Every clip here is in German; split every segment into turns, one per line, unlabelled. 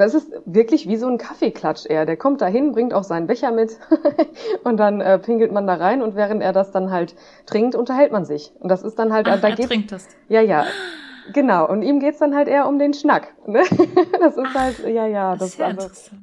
Es ist wirklich wie so ein Kaffeeklatsch eher. Der kommt dahin, bringt auch seinen Becher mit und dann äh, pinkelt man da rein und während er das dann halt trinkt, unterhält man sich. Und das ist dann halt,
Ach,
da
er
geht
trinkt das.
ja, ja. Genau, und ihm geht's dann halt eher um den Schnack. Ne? Das ist halt, ja, ja, das ist
Sehr
also,
interessant.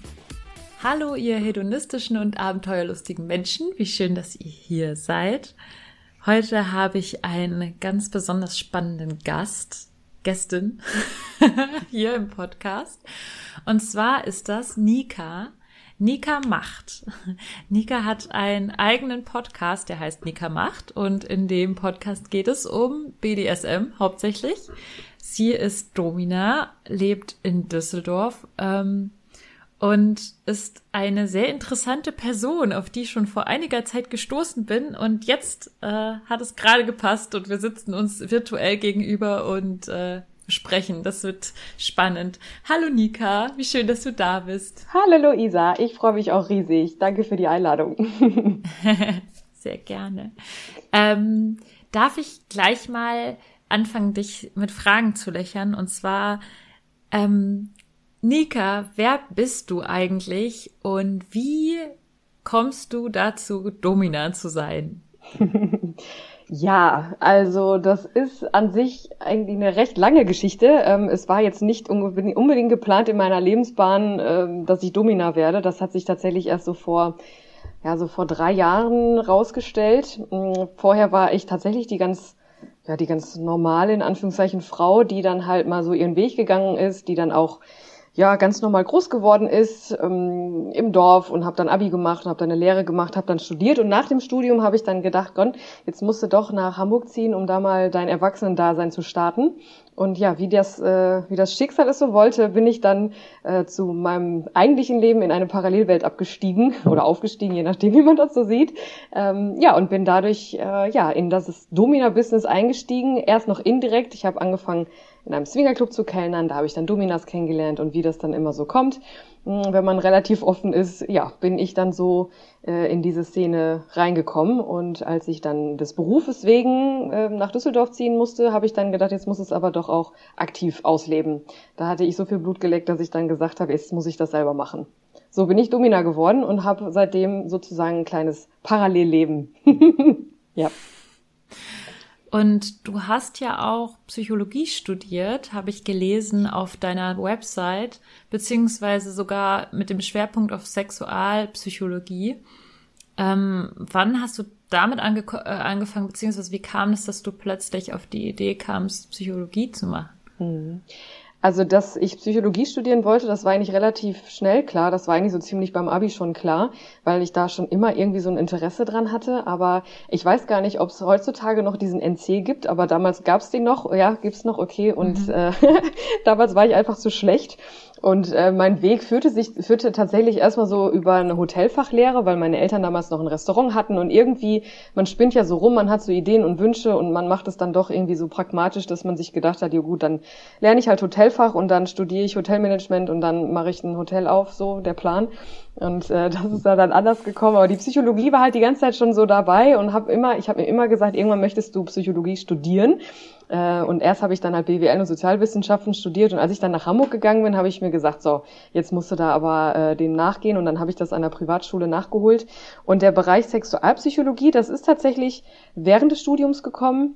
Hallo, ihr hedonistischen und abenteuerlustigen Menschen. Wie schön, dass ihr hier seid. Heute habe ich einen ganz besonders spannenden Gast, Gästin hier im Podcast. Und zwar ist das Nika. Nika Macht. Nika hat einen eigenen Podcast, der heißt Nika Macht. Und in dem Podcast geht es um BDSM hauptsächlich. Sie ist Domina, lebt in Düsseldorf. Ähm, und ist eine sehr interessante Person, auf die ich schon vor einiger Zeit gestoßen bin. Und jetzt äh, hat es gerade gepasst und wir sitzen uns virtuell gegenüber und äh, sprechen. Das wird spannend. Hallo Nika, wie schön, dass du da bist.
Hallo Luisa, ich freue mich auch riesig. Danke für die Einladung.
sehr gerne. Ähm, darf ich gleich mal anfangen, dich mit Fragen zu löchern? Und zwar, ähm, Nika, wer bist du eigentlich und wie kommst du dazu, Domina zu sein?
Ja, also das ist an sich eigentlich eine recht lange Geschichte. Ähm, es war jetzt nicht unbedingt geplant in meiner Lebensbahn, ähm, dass ich Domina werde. Das hat sich tatsächlich erst so vor, ja, so vor drei Jahren rausgestellt. Mm, vorher war ich tatsächlich die ganz, ja, die ganz normale, in Anführungszeichen, Frau, die dann halt mal so ihren Weg gegangen ist, die dann auch ja ganz normal groß geworden ist ähm, im Dorf und habe dann Abi gemacht, habe dann eine Lehre gemacht, habe dann studiert und nach dem Studium habe ich dann gedacht, Gott, jetzt musst du doch nach Hamburg ziehen, um da mal dein Erwachsenendasein zu starten. Und ja, wie das, äh, wie das Schicksal es so wollte, bin ich dann äh, zu meinem eigentlichen Leben in eine Parallelwelt abgestiegen oder aufgestiegen, je nachdem, wie man das so sieht. Ähm, ja, und bin dadurch äh, ja in das Domina-Business eingestiegen. Erst noch indirekt. Ich habe angefangen in einem Swingerclub zu kellnern. Da habe ich dann Dominas kennengelernt und wie das dann immer so kommt. Hm, wenn man relativ offen ist, ja, bin ich dann so äh, in diese Szene reingekommen. Und als ich dann des Berufes wegen äh, nach Düsseldorf ziehen musste, habe ich dann gedacht, jetzt muss es aber doch auch aktiv ausleben. Da hatte ich so viel Blut geleckt, dass ich dann gesagt habe, jetzt muss ich das selber machen. So bin ich Domina geworden und habe seitdem sozusagen ein kleines Parallelleben. ja.
Und du hast ja auch Psychologie studiert, habe ich gelesen auf deiner Website, beziehungsweise sogar mit dem Schwerpunkt auf Sexualpsychologie. Ähm, wann hast du damit ange äh, angefangen, beziehungsweise wie kam es, dass du plötzlich auf die Idee kamst, Psychologie zu machen?
Mhm. Also, dass ich Psychologie studieren wollte, das war eigentlich relativ schnell klar. Das war eigentlich so ziemlich beim Abi schon klar, weil ich da schon immer irgendwie so ein Interesse dran hatte. Aber ich weiß gar nicht, ob es heutzutage noch diesen NC gibt, aber damals gab es den noch. Ja, gibt's noch, okay. Und mhm. äh, damals war ich einfach zu schlecht. Und äh, mein Weg führte sich führte tatsächlich erstmal so über eine Hotelfachlehre, weil meine Eltern damals noch ein Restaurant hatten und irgendwie man spinnt ja so rum, man hat so Ideen und Wünsche und man macht es dann doch irgendwie so pragmatisch, dass man sich gedacht hat, ja gut, dann lerne ich halt Hotelfach und dann studiere ich Hotelmanagement und dann mache ich ein Hotel auf, so der Plan. Und äh, das ist da dann anders gekommen. Aber die Psychologie war halt die ganze Zeit schon so dabei und habe immer, ich habe mir immer gesagt, irgendwann möchtest du Psychologie studieren. Äh, und erst habe ich dann halt BWL und Sozialwissenschaften studiert. Und als ich dann nach Hamburg gegangen bin, habe ich mir gesagt, so, jetzt musst du da aber äh, dem nachgehen. Und dann habe ich das an der Privatschule nachgeholt. Und der Bereich Sexualpsychologie, das ist tatsächlich während des Studiums gekommen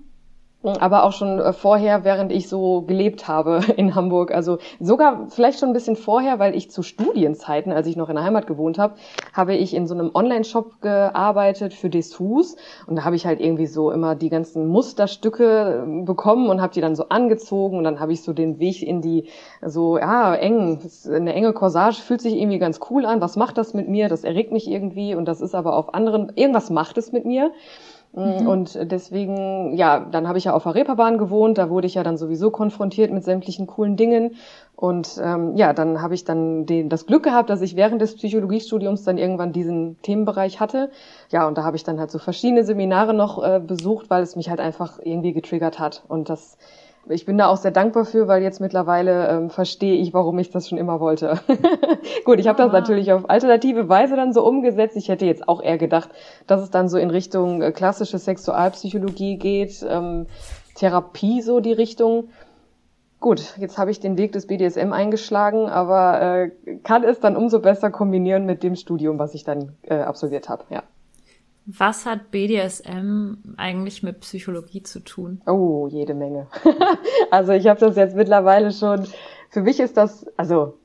aber auch schon äh, vorher, während ich so gelebt habe in Hamburg. Also sogar vielleicht schon ein bisschen vorher, weil ich zu Studienzeiten, als ich noch in der Heimat gewohnt habe, habe ich in so einem Online-Shop gearbeitet für Dessous und da habe ich halt irgendwie so immer die ganzen Musterstücke äh, bekommen und habe die dann so angezogen und dann habe ich so den Weg in die so ja eng eine enge Corsage fühlt sich irgendwie ganz cool an. Was macht das mit mir? Das erregt mich irgendwie und das ist aber auf anderen irgendwas macht es mit mir. Mhm. Und deswegen, ja, dann habe ich ja auf der Reeperbahn gewohnt, da wurde ich ja dann sowieso konfrontiert mit sämtlichen coolen Dingen. Und ähm, ja, dann habe ich dann den, das Glück gehabt, dass ich während des Psychologiestudiums dann irgendwann diesen Themenbereich hatte. Ja, und da habe ich dann halt so verschiedene Seminare noch äh, besucht, weil es mich halt einfach irgendwie getriggert hat. Und das ich bin da auch sehr dankbar für, weil jetzt mittlerweile ähm, verstehe ich, warum ich das schon immer wollte. Gut, ich habe das natürlich auf alternative Weise dann so umgesetzt. Ich hätte jetzt auch eher gedacht, dass es dann so in Richtung äh, klassische Sexualpsychologie geht, ähm, Therapie so die Richtung. Gut, jetzt habe ich den Weg des BDSM eingeschlagen, aber äh, kann es dann umso besser kombinieren mit dem Studium, was ich dann äh, absolviert habe. Ja.
Was hat BDSM eigentlich mit Psychologie zu tun?
Oh, jede Menge. also ich habe das jetzt mittlerweile schon. Für mich ist das, also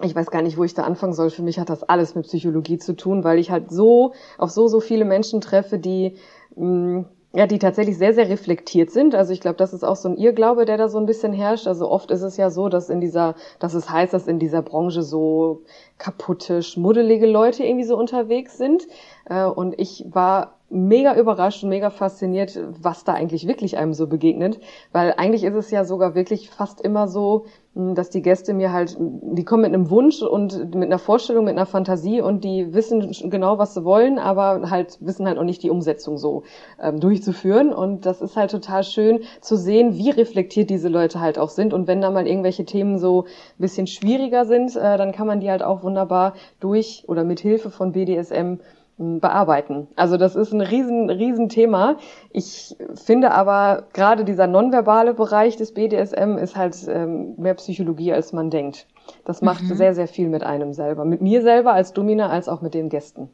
ich weiß gar nicht, wo ich da anfangen soll. Für mich hat das alles mit Psychologie zu tun, weil ich halt so auf so so viele Menschen treffe, die mh, mm, ja, die tatsächlich sehr, sehr reflektiert sind. Also ich glaube, das ist auch so ein Irrglaube, der da so ein bisschen herrscht. Also oft ist es ja so, dass in dieser, dass es heißt, dass in dieser Branche so kaputte, schmuddelige Leute irgendwie so unterwegs sind. Äh, und ich war mega überrascht und mega fasziniert, was da eigentlich wirklich einem so begegnet. Weil eigentlich ist es ja sogar wirklich fast immer so, dass die Gäste mir halt, die kommen mit einem Wunsch und mit einer Vorstellung, mit einer Fantasie und die wissen genau, was sie wollen, aber halt wissen halt auch nicht die Umsetzung so ähm, durchzuführen. Und das ist halt total schön zu sehen, wie reflektiert diese Leute halt auch sind. Und wenn da mal irgendwelche Themen so ein bisschen schwieriger sind, äh, dann kann man die halt auch wunderbar durch oder mit Hilfe von BDSM bearbeiten. Also das ist ein riesen, riesen Thema. Ich finde aber gerade dieser nonverbale Bereich des BDSM ist halt ähm, mehr Psychologie, als man denkt. Das macht mhm. sehr, sehr viel mit einem selber. Mit mir selber als Domina, als auch mit den Gästen.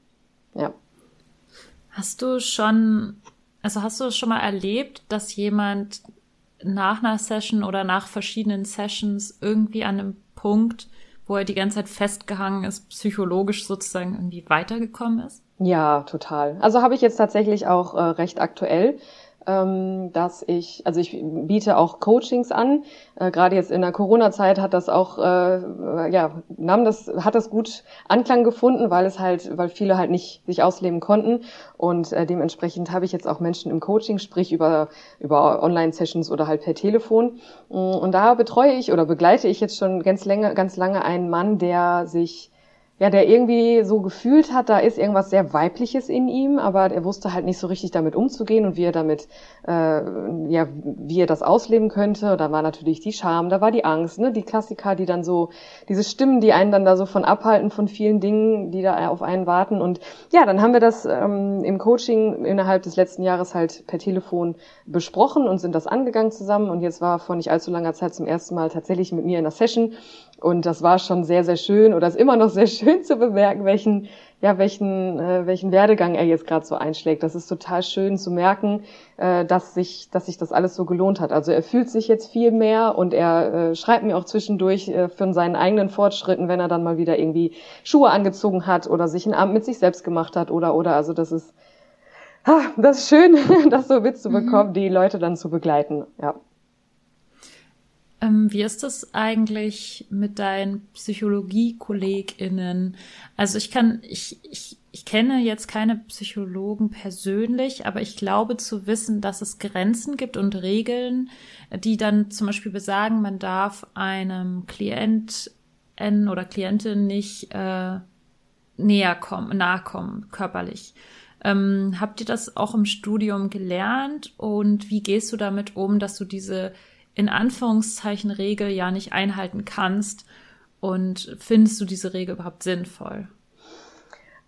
Ja.
Hast du schon, also hast du schon mal erlebt, dass jemand nach einer Session oder nach verschiedenen Sessions irgendwie an einem Punkt, wo er die ganze Zeit festgehangen ist, psychologisch sozusagen irgendwie weitergekommen ist?
Ja, total. Also habe ich jetzt tatsächlich auch äh, recht aktuell, dass ich, also ich biete auch Coachings an. Äh, Gerade jetzt in der Corona-Zeit hat das auch, äh, ja, nahm das, hat das gut Anklang gefunden, weil es halt, weil viele halt nicht sich ausleben konnten. Und äh, dementsprechend habe ich jetzt auch Menschen im Coaching, sprich über, über Online-Sessions oder halt per Telefon. Und da betreue ich oder begleite ich jetzt schon ganz lange, ganz lange einen Mann, der sich ja, der irgendwie so gefühlt hat, da ist irgendwas sehr Weibliches in ihm, aber er wusste halt nicht so richtig damit umzugehen und wie er damit, äh, ja, wie er das ausleben könnte. Da war natürlich die Scham, da war die Angst, ne, die Klassiker, die dann so, diese Stimmen, die einen dann da so von abhalten von vielen Dingen, die da auf einen warten. Und ja, dann haben wir das ähm, im Coaching innerhalb des letzten Jahres halt per Telefon besprochen und sind das angegangen zusammen. Und jetzt war vor nicht allzu langer Zeit zum ersten Mal tatsächlich mit mir in der Session und das war schon sehr, sehr schön oder ist immer noch sehr schön zu bemerken, welchen, ja, welchen, äh, welchen Werdegang er jetzt gerade so einschlägt. Das ist total schön zu merken, äh, dass sich, dass sich das alles so gelohnt hat. Also er fühlt sich jetzt viel mehr und er äh, schreibt mir auch zwischendurch äh, von seinen eigenen Fortschritten, wenn er dann mal wieder irgendwie Schuhe angezogen hat oder sich einen Abend mit sich selbst gemacht hat oder oder. Also das ist, ha, das ist schön, das so mitzubekommen, mhm. die Leute dann zu begleiten. Ja.
Ähm, wie ist das eigentlich mit deinen Psychologie-KollegInnen? Also ich kann, ich, ich, ich kenne jetzt keine Psychologen persönlich, aber ich glaube zu wissen, dass es Grenzen gibt und Regeln, die dann zum Beispiel besagen, man darf einem Klienten oder Klientin nicht äh, näher kommen, nahe kommen, körperlich. Ähm, habt ihr das auch im Studium gelernt und wie gehst du damit um, dass du diese in Anführungszeichen Regel ja nicht einhalten kannst? Und findest du diese Regel überhaupt sinnvoll?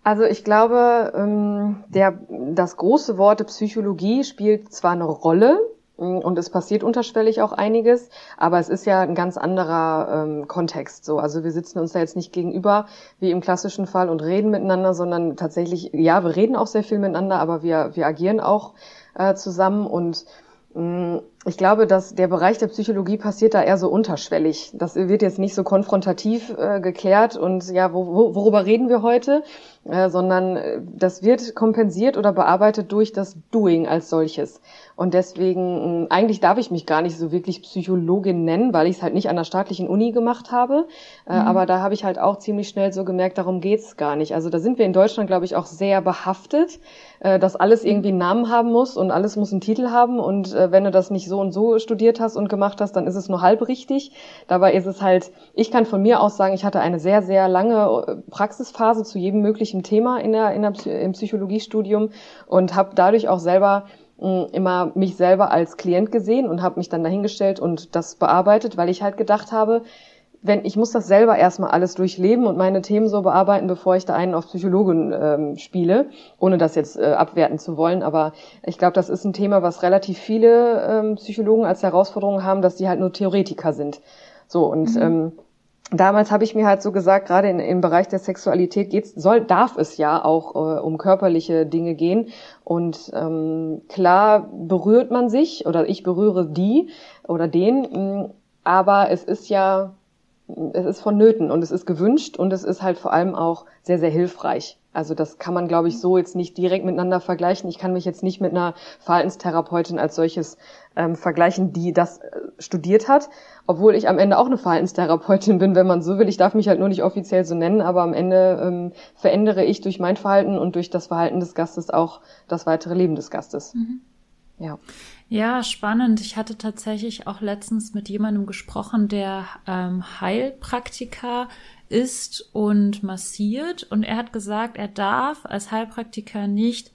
Also ich glaube, ähm, der, das große Wort Psychologie spielt zwar eine Rolle, mm, und es passiert unterschwellig auch einiges, aber es ist ja ein ganz anderer ähm, Kontext. So, also wir sitzen uns da jetzt nicht gegenüber wie im klassischen Fall und reden miteinander, sondern tatsächlich, ja, wir reden auch sehr viel miteinander, aber wir wir agieren auch äh, zusammen und Mm, ich glaube, dass der Bereich der Psychologie passiert da eher so unterschwellig. Das wird jetzt nicht so konfrontativ äh, geklärt und ja, wo, wo, worüber reden wir heute? Äh, sondern äh, das wird kompensiert oder bearbeitet durch das Doing als solches. Und deswegen, mm, eigentlich darf ich mich gar nicht so wirklich Psychologin nennen, weil ich es halt nicht an der staatlichen Uni gemacht habe. Äh, mhm. Aber da habe ich halt auch ziemlich schnell so gemerkt, darum geht's gar nicht. Also da sind wir in Deutschland, glaube ich, auch sehr behaftet, äh, dass alles irgendwie einen Namen haben muss und alles muss einen Titel haben. Und wenn du das nicht so und so studiert hast und gemacht hast, dann ist es nur halb richtig. Dabei ist es halt, ich kann von mir aus sagen, ich hatte eine sehr, sehr lange Praxisphase zu jedem möglichen ein Thema in der, in der, im Psychologiestudium und habe dadurch auch selber mh, mm, immer mich selber als Klient gesehen und habe mich dann dahingestellt und das bearbeitet, weil ich halt gedacht habe, wenn ich muss das selber erstmal alles durchleben und meine Themen so bearbeiten, bevor ich da einen auf Psychologen ähm, spiele, ohne das jetzt äh, abwerten zu wollen. Aber ich glaube, das ist ein Thema, was relativ viele ähm, Psychologen als Herausforderung haben, dass die halt nur Theoretiker sind. So und mhm. ähm, damals habe ich mir halt so gesagt, gerade in, im Bereich der Sexualität geht's, soll, darf es ja auch äh, um körperliche Dinge gehen. Und ähm, klar berührt man sich oder ich berühre die oder den, mh, mm, aber es ist ja, es ist vonnöten und es ist gewünscht und es ist halt vor allem auch sehr, sehr hilfreich. Also das kann man, glaube ich, so jetzt nicht direkt miteinander vergleichen. Ich kann mich jetzt nicht mit einer Verhaltenstherapeutin als solches ähm, vergleichen, die das äh, studiert hat, obwohl ich am Ende auch eine Verhaltenstherapeutin bin, wenn man so will. Ich darf mich halt nur nicht offiziell so nennen, aber am Ende ähm, verändere ich durch mein Verhalten und durch das Verhalten des Gastes auch das weitere Leben des Gastes. Mhm.
Ja. Ja, spannend. Ich hatte tatsächlich auch letztens mit jemandem gesprochen, der ähm, Heilpraktiker isst und massiert. Und er hat gesagt, er darf als Heilpraktiker nicht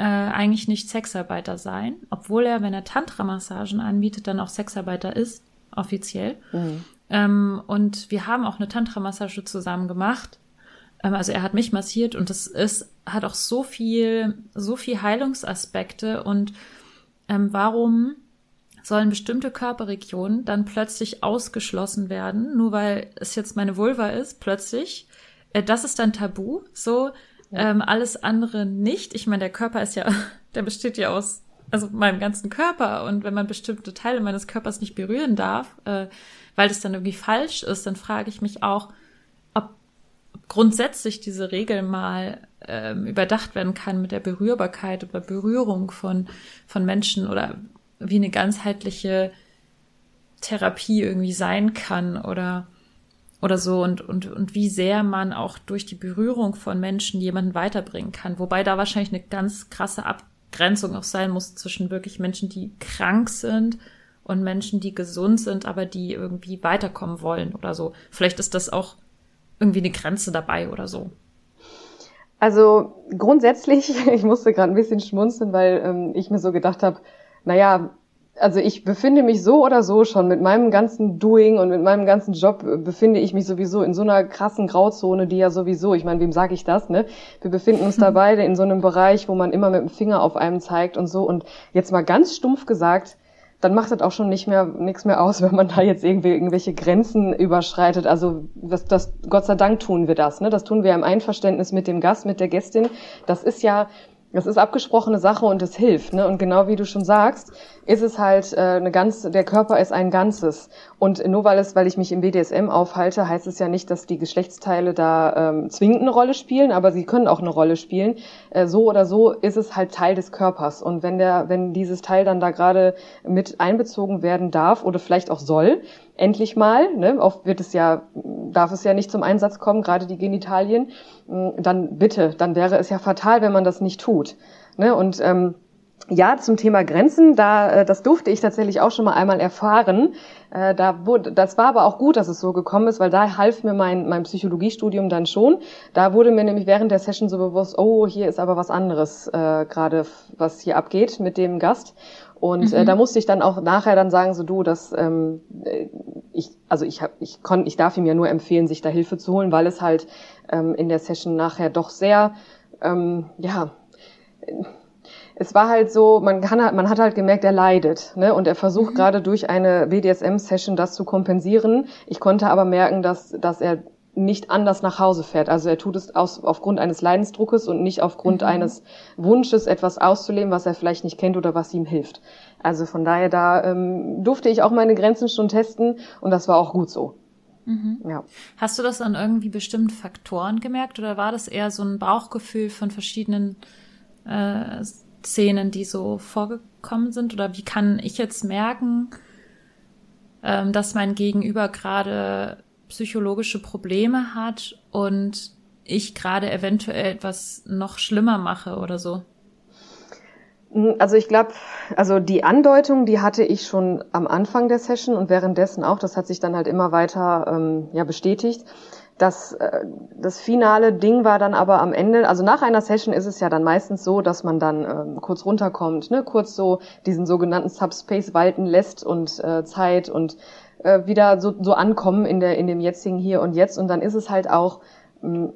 äh, eigentlich nicht Sexarbeiter sein, obwohl er, wenn er Tantra-Massagen anbietet, dann auch Sexarbeiter ist, offiziell. Mhm. Ähm, und wir haben auch eine Tantra-Massage zusammen gemacht. Ähm, also er hat mich massiert und das ist, hat auch so viel, so viel Heilungsaspekte und ähm, warum sollen bestimmte Körperregionen dann plötzlich ausgeschlossen werden, nur weil es jetzt meine Vulva ist, plötzlich. Äh, das ist dann tabu. So, ähm, alles andere nicht. Ich meine, der Körper ist ja, der besteht ja aus also meinem ganzen Körper. Und wenn man bestimmte Teile meines Körpers nicht berühren darf, äh, weil das dann irgendwie falsch ist, dann frage ich mich auch, ob grundsätzlich diese Regel mal ähm, überdacht werden kann mit der Berührbarkeit oder Berührung von, von Menschen oder wie eine ganzheitliche Therapie irgendwie sein kann oder oder so und, und, und wie sehr man auch durch die Berührung von Menschen jemanden weiterbringen kann. Wobei da wahrscheinlich eine ganz krasse Abgrenzung auch sein muss zwischen wirklich Menschen, die krank sind und Menschen, die gesund sind, aber die irgendwie weiterkommen wollen oder so. Vielleicht ist das auch irgendwie eine Grenze dabei oder so.
Also grundsätzlich, ich musste gerade ein bisschen schmunzeln, weil ähm, ich mir so gedacht habe, naja, also ich befinde mich so oder so schon mit meinem ganzen Doing und mit meinem ganzen Job äh, befinde ich mich sowieso in so einer krassen Grauzone, die ja sowieso, ich meine, wem sage ich das, ne? Wir befinden uns da beide in so einem Bereich, wo man immer mit dem Finger auf einem zeigt und so und jetzt mal ganz stumpf gesagt, dann macht das auch schon nicht mehr nichts mehr aus, wenn man da jetzt irgendwie irgendwelche Grenzen überschreitet. Also das, das Gott sei Dank tun wir das, ne? Das tun wir im Einverständnis mit dem Gast, mit der Gästin. Das ist ja das ist abgesprochene Sache und es hilft. Ne? Und genau wie du schon sagst, ist es halt äh, eine ganz, der Körper ist ein Ganzes. Und nur weil es, weil ich mich im BDSM aufhalte, heißt es ja nicht, dass die Geschlechtsteile da ähm, zwingend eine Rolle spielen, aber sie können auch eine Rolle spielen. Äh, so oder so ist es halt Teil des Körpers. Und wenn der, wenn dieses Teil dann da gerade mit einbezogen werden darf oder vielleicht auch soll, endlich mal, ne, oft wird es ja, darf es ja nicht zum Einsatz kommen, gerade die Genitalien, mm, dann bitte, dann wäre es ja fatal, wenn man das nicht tut. Ne? Und ähm, ja, zum Thema Grenzen, da äh, das durfte ich tatsächlich auch schon mal einmal erfahren. Äh, da wurde, das war aber auch gut, dass es so gekommen ist, weil da half mir mein mein Psychologiestudium dann schon. Da wurde mir nämlich während der Session so bewusst, oh, hier ist aber was anderes äh, gerade, was hier abgeht mit dem Gast. Und äh, mhm. äh, da musste ich dann auch nachher dann sagen, so du, dass ähm, äh, ich, also ich hab, ich konnte, ich darf ihm ja nur empfehlen, sich da Hilfe zu holen, weil es halt ähm, in der Session nachher doch sehr, ähm, ja, es war halt so, man kann halt, man hat halt gemerkt, er leidet, ne? Und er versucht mhm. gerade durch eine BDSM-Session das zu kompensieren. Ich konnte aber merken, dass, dass er nicht anders nach Hause fährt. Also er tut es aus, aufgrund eines Leidensdruckes und nicht aufgrund mhm. eines Wunsches, etwas auszuleben, was er vielleicht nicht kennt oder was ihm hilft. Also von daher, da ähm, durfte ich auch meine Grenzen schon testen und das war auch gut so.
Mhm. Ja. Hast du das an irgendwie bestimmten Faktoren gemerkt oder war das eher so ein Bauchgefühl von verschiedenen äh, Szenen, die so vorgekommen sind? Oder wie kann ich jetzt merken, ähm, dass mein Gegenüber gerade psychologische Probleme hat und ich gerade eventuell etwas noch schlimmer mache oder so?
Hm, also ich glaube, also die Andeutung, die hatte ich schon am Anfang der Session und währenddessen auch. Das hat sich dann halt immer weiter ähm, ja bestätigt. Das, äh, das finale Ding war dann aber am Ende, also nach einer Session ist es ja dann meistens so, dass man dann ähm, kurz runterkommt, ne, kurz so diesen sogenannten Subspace walten lässt und äh, Zeit und äh, wieder so, so ankommen in der in dem jetzigen Hier und Jetzt und dann ist es halt auch mh, hm,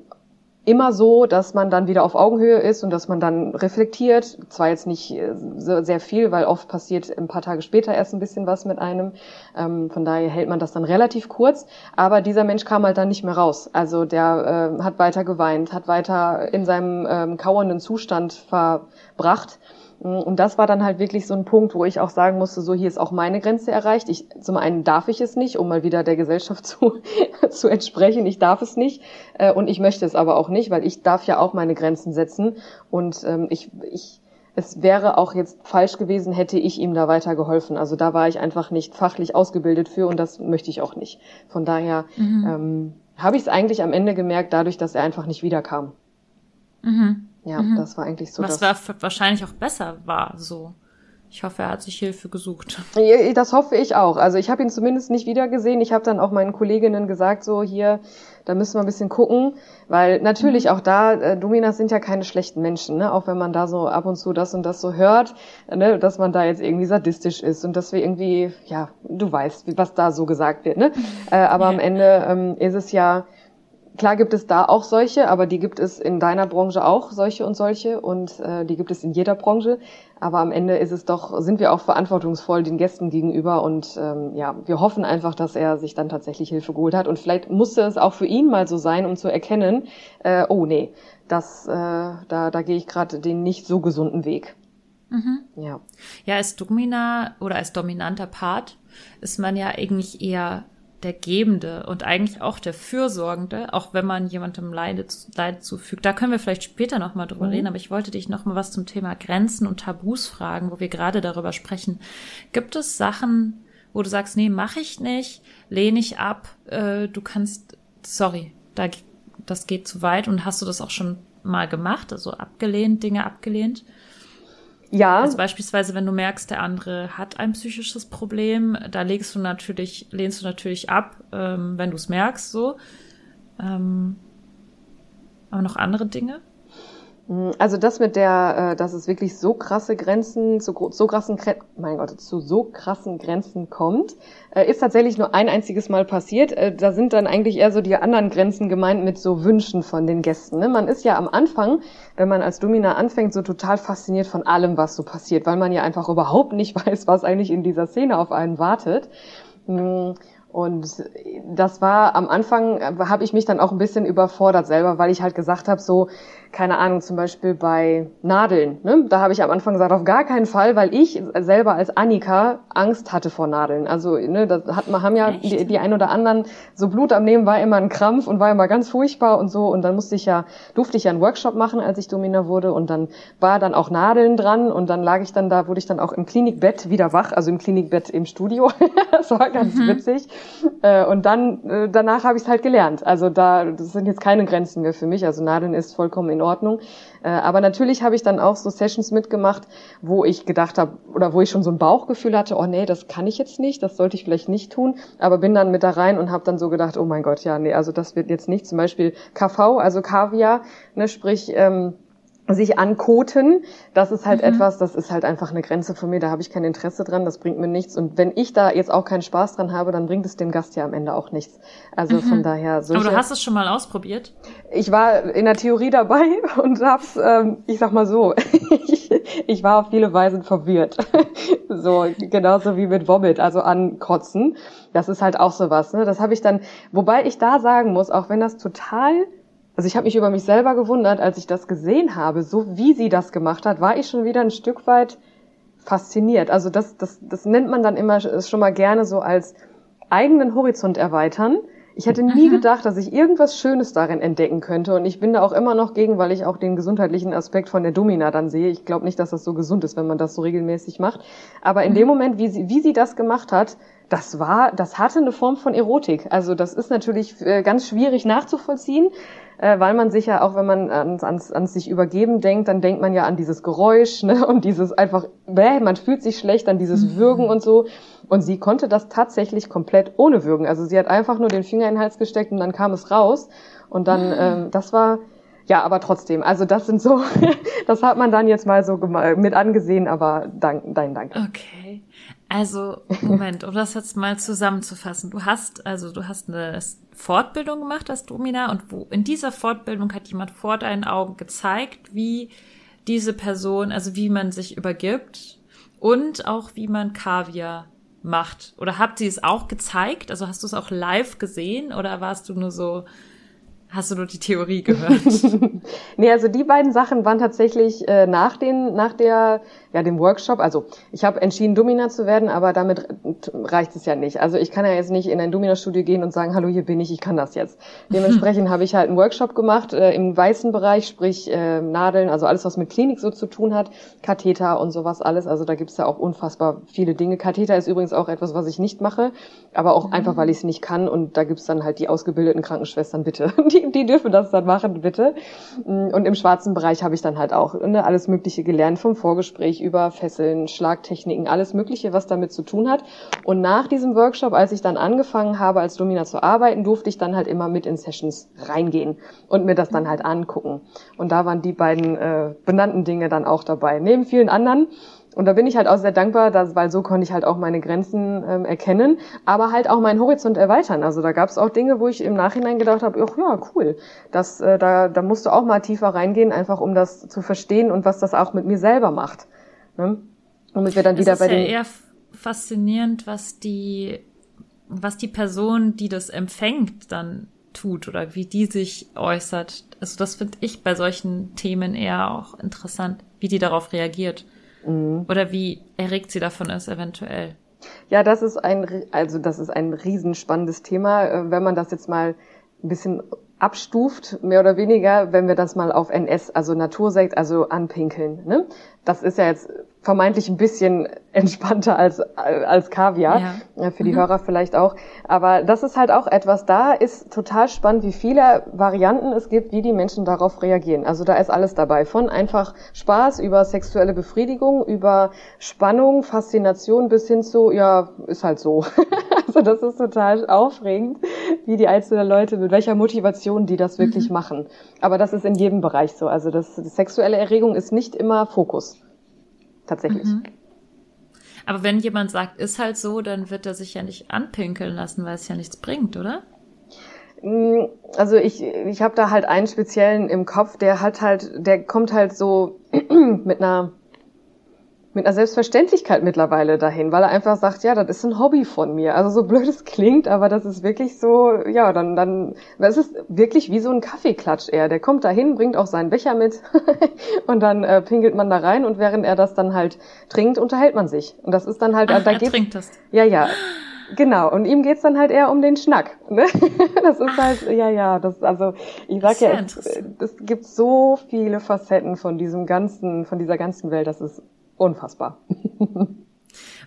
immer so, dass man dann wieder auf Augenhöhe ist und dass man dann reflektiert. Zwar jetzt nicht äh, sehr viel, weil oft passiert ein paar Tage später erst ein bisschen was mit einem. Ähm, von daher hält man das dann relativ kurz. Aber dieser Mensch kam halt dann nicht mehr raus. Also der äh, hat weiter geweint, hat weiter in seinem ähm, kauernden Zustand verbracht. Mm, und das war dann halt wirklich so ein Punkt, wo ich auch sagen musste, so hier ist auch meine Grenze erreicht. Ich, zum einen darf ich es nicht, um mal wieder der Gesellschaft zu, zu entsprechen. Ich darf es nicht äh, und ich möchte es aber auch nicht, weil ich darf ja auch meine Grenzen setzen. Und ähm, ich, ich, es wäre auch jetzt falsch gewesen, hätte ich ihm da weiter geholfen. Also da war ich einfach nicht fachlich ausgebildet für und das möchte ich auch nicht. Von daher mhm. ähm, habe ich es eigentlich am Ende gemerkt, dadurch, dass er einfach nicht wiederkam. Mhm. Ja, mhm. das war eigentlich so.
Was war wahrscheinlich auch besser war, so. Ich hoffe, er hat sich Hilfe gesucht.
Das hoffe ich auch. Also ich habe ihn zumindest nicht wiedergesehen. Ich habe dann auch meinen Kolleginnen gesagt, so hier, da müssen wir ein bisschen gucken, weil natürlich mhm. auch da, äh, Dominas sind ja keine schlechten Menschen, ne? auch wenn man da so ab und zu das und das so hört, ne? dass man da jetzt irgendwie sadistisch ist und dass wir irgendwie, ja, du weißt, was da so gesagt wird. Ne? Äh, aber ja. am Ende ähm, ist es ja klar gibt es da auch solche, aber die gibt es in deiner Branche auch, solche und solche, und äh, die gibt es in jeder Branche. Aber am Ende ist es doch, sind wir auch verantwortungsvoll den Gästen gegenüber und ähm, ja, wir hoffen einfach, dass er sich dann tatsächlich Hilfe geholt hat. Und vielleicht musste es auch für ihn mal so sein, um zu erkennen, äh, oh nee, das, äh, da, da gehe ich gerade den nicht so gesunden Weg.
Mhm. Ja. Ja, als Domina oder als dominanter Part ist man ja eigentlich eher der Gebende und eigentlich auch der Fürsorgende, auch wenn man jemandem Leid, Leid zufügt. Da können wir vielleicht später nochmal drüber mhm. reden, aber ich wollte dich nochmal was zum Thema Grenzen und Tabus fragen, wo wir gerade darüber sprechen. Gibt es Sachen, wo du sagst, nee, mache ich nicht, lehne ich ab, äh, du kannst, sorry, da, das geht zu weit und hast du das auch schon mal gemacht, also abgelehnt, Dinge abgelehnt? Ja. Also beispielsweise, wenn du merkst, der andere hat ein psychisches Problem, da legst du natürlich, lehnst du natürlich ab, ähm, wenn du es merkst, so. Ähm, aber noch andere Dinge?
Mm, also das mit der, äh, dass es wirklich so krasse Grenzen, zu so krassen, mein Gott, zu so krassen Grenzen kommt, äh, ist tatsächlich nur ein einziges Mal passiert. Äh, da sind dann eigentlich eher so die anderen Grenzen gemeint mit so Wünschen von den Gästen. Ne? Man ist ja am Anfang, wenn man als Domina anfängt, so total fasziniert von allem, was so passiert, weil man ja einfach überhaupt nicht weiß, was eigentlich in dieser Szene auf einen wartet. Und das war am Anfang, habe ich mich dann auch ein bisschen überfordert selber, weil ich halt gesagt habe, so, keine Ahnung, zum Beispiel bei Nadeln. Ne? Da habe ich am Anfang gesagt, auf gar keinen Fall, weil ich selber als Annika Angst hatte vor Nadeln. Also ne, das hat man haben ja die, die ein oder anderen so Blut am Nehmen war immer ein Krampf und war immer ganz furchtbar und so. Und dann musste ich ja durfte ich ja einen Workshop machen, als ich Domina wurde und dann war dann auch Nadeln dran und dann lag ich dann da, wurde ich dann auch im Klinikbett wieder wach, also im Klinikbett im Studio. das war ganz mhm. witzig. Äh, und dann äh, danach habe ich es halt gelernt. Also da das sind jetzt keine Grenzen mehr für mich. Also Nadeln ist vollkommen in Ordnung. Äh, aber natürlich habe ich dann auch so Sessions mitgemacht, wo ich gedacht habe oder wo ich schon so ein Bauchgefühl hatte, oh nee, das kann ich jetzt nicht, das sollte ich vielleicht nicht tun. Aber bin dann mit da rein und habe dann so gedacht, oh mein Gott, ja, nee, also das wird jetzt nicht. Zum Beispiel KV, also Kaviar, ne, sprich ähm, sich ankoten, das ist halt mhm. etwas, das ist halt einfach eine Grenze von mir, da habe ich kein Interesse dran, das bringt mir nichts. Und wenn ich da jetzt auch keinen Spaß dran habe, dann bringt es dem Gast ja am Ende auch nichts. Also mhm. von daher so.
Aber du hast es schon mal ausprobiert?
Ich war in der Theorie dabei und hab's, ähm, ich sag mal so, ich, ich war auf viele Weisen verwirrt. so, genauso wie mit Vomit, also ankotzen. Das ist halt auch sowas, ne? Das habe ich dann, wobei ich da sagen muss, auch wenn das total also ich habe mich über mich selber gewundert, als ich das gesehen habe, so wie sie das gemacht hat, war ich schon wieder ein Stück weit fasziniert. Also das, das, das nennt man dann immer schon mal gerne so als eigenen Horizont erweitern. Ich hätte nie mhm. gedacht, dass ich irgendwas Schönes darin entdecken könnte. Und ich bin da auch immer noch gegen, weil ich auch den gesundheitlichen Aspekt von der Domina dann sehe. Ich glaube nicht, dass das so gesund ist, wenn man das so regelmäßig macht. Aber in mhm. dem Moment, wie sie, wie sie das gemacht hat, das war, das hatte eine Form von Erotik. Also das ist natürlich äh, ganz schwierig nachzuvollziehen äh, weil man sich ja auch, wenn man ans, ans, ans sich übergeben denkt, dann denkt man ja an dieses Geräusch ne? und dieses einfach, bäh, man fühlt sich schlecht, an dieses mhm. Würgen und so. Und sie konnte das tatsächlich komplett ohne Würgen. Also sie hat einfach nur den Finger in den Hals gesteckt und dann kam es raus. Und dann, mhm. ähm, das war, ja, aber trotzdem, also das sind so, das hat man dann jetzt mal so mit angesehen, aber dank, dein Dank.
Okay. Also, Moment, um das jetzt mal zusammenzufassen. Du hast, also du hast eine Fortbildung gemacht als Domina und wo in dieser Fortbildung hat jemand vor deinen Augen gezeigt, wie diese Person, also wie man sich übergibt und auch wie man Kaviar macht. Oder habt sie es auch gezeigt? Also hast du es auch live gesehen oder warst du nur so, Hast du nur die Theorie gehört?
nee, also die beiden Sachen waren tatsächlich äh, nach, den, nach der, ja, dem Workshop. Also ich habe entschieden, Domina zu werden, aber damit reicht es ja nicht. Also ich kann ja jetzt nicht in ein Domina-Studio gehen und sagen, hallo, hier bin ich, ich kann das jetzt. Dementsprechend habe ich halt einen Workshop gemacht äh, im weißen Bereich, sprich äh, Nadeln, also alles, was mit Klinik so zu tun hat, Katheter und sowas alles. Also da gibt's ja auch unfassbar viele Dinge. Katheter ist übrigens auch etwas, was ich nicht mache, aber auch mhm. einfach, weil ich es nicht kann. Und da gibt's dann halt die ausgebildeten Krankenschwestern, bitte. Die die, dürfen das dann machen, bitte. Und im schwarzen Bereich habe ich dann halt auch ne, alles Mögliche gelernt, vom Vorgespräch über Fesseln, Schlagtechniken, alles Mögliche, was damit zu tun hat. Und nach diesem Workshop, als ich dann angefangen habe, als Domina zu arbeiten, durfte ich dann halt immer mit in Sessions reingehen und mir das dann halt angucken. Und da waren die beiden äh, benannten Dinge dann auch dabei, neben vielen anderen. Und da bin ich halt auch sehr dankbar, dass, weil so konnte ich halt auch meine Grenzen ähm, erkennen, aber halt auch meinen Horizont erweitern. Also da gab es auch Dinge, wo ich im Nachhinein gedacht habe, ach ja, cool, das, äh, da, da musst du auch mal tiefer reingehen, einfach um das zu verstehen und was das auch mit mir selber macht. Ne?
Und wir dann wieder bei ja den. eher faszinierend, was die, was die Person, die das empfängt, dann tut oder wie die sich äußert. Also das finde ich bei solchen Themen eher auch interessant, wie die darauf reagiert. Mhm. Oder wie erregt sie davon ist eventuell?
Ja, das ist ein, also das ist ein riesenspannendes Thema. Äh, wenn man das jetzt mal ein bisschen abstuft, mehr oder weniger, wenn wir das mal auf NS, also Natursekt, also anpinkeln. Ne? Das ist ja jetzt vermeintlich ein bisschen entspannter als, als Kaviar, ja. für die mhm. Hörer vielleicht auch. Aber das ist halt auch etwas, da ist total spannend, wie viele Varianten es gibt, wie die Menschen darauf reagieren. Also da ist alles dabei, von einfach Spaß über sexuelle Befriedigung, über Spannung, Faszination bis hin zu, ja, ist halt so. also das ist total aufregend, wie die einzelnen Leute, mit welcher Motivation die das wirklich mhm. machen. Aber das ist in jedem Bereich so. Also das, die sexuelle Erregung ist nicht immer Fokus tatsächlich. Mhm.
Aber wenn jemand sagt, ist halt so, dann wird er sich ja nicht anpinkeln lassen, weil es ja nichts bringt, oder?
Mm, also ich, ich habe da halt einen speziellen im Kopf, der hat halt, der kommt halt so mit einer mit einer Selbstverständlichkeit mittlerweile dahin, weil er einfach sagt, ja, das ist ein Hobby von mir. Also so blöd es klingt, aber das ist wirklich so, ja, dann, dann, es ist wirklich wie so ein Kaffeeklatsch eher. Der kommt dahin, bringt auch seinen Becher mit und dann äh, pinkelt man da rein und während er das dann halt trinkt, unterhält man sich. Und das ist dann halt,
Ach, da er geht, trinkt das.
Ja, ja. Genau, und ihm geht's dann halt eher um den Schnack. Ne? Das ist halt, ja, ja, das, also ich sag ja, es, es gibt so viele Facetten von diesem ganzen, von dieser ganzen Welt, das ist unfassbar.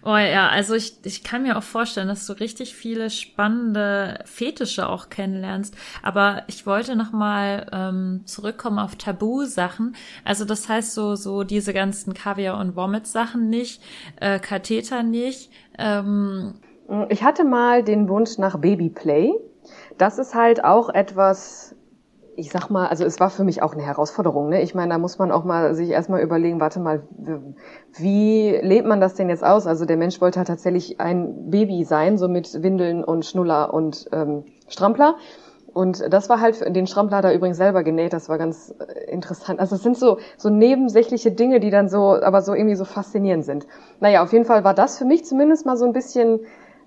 Oh ja, also ich, ich kann mir auch vorstellen, dass du richtig viele spannende Fetische auch kennenlernst. Aber ich wollte noch mal ähm, zurückkommen auf Tabu-Sachen. Also das heißt so so diese ganzen Kaviar- und Vomit-Sachen nicht, äh, Katheter nicht. Ähm,
ich hatte mal den Wunsch nach Babyplay. Das ist halt auch etwas ich sag mal, also es war für mich auch eine Herausforderung. Ne? Ich meine, da muss man auch mal sich erstmal überlegen, warte mal, wie lebt man das denn jetzt aus? Also der Mensch wollte halt tatsächlich ein Baby sein, so mit Windeln und Schnuller und ähm, Strampler. Und das war halt, den Strampler er übrigens selber genäht, das war ganz äh, interessant. Also es sind so, so nebensächliche Dinge, die dann so, aber so irgendwie so faszinierend sind. Naja, auf jeden Fall war das für mich zumindest mal so ein bisschen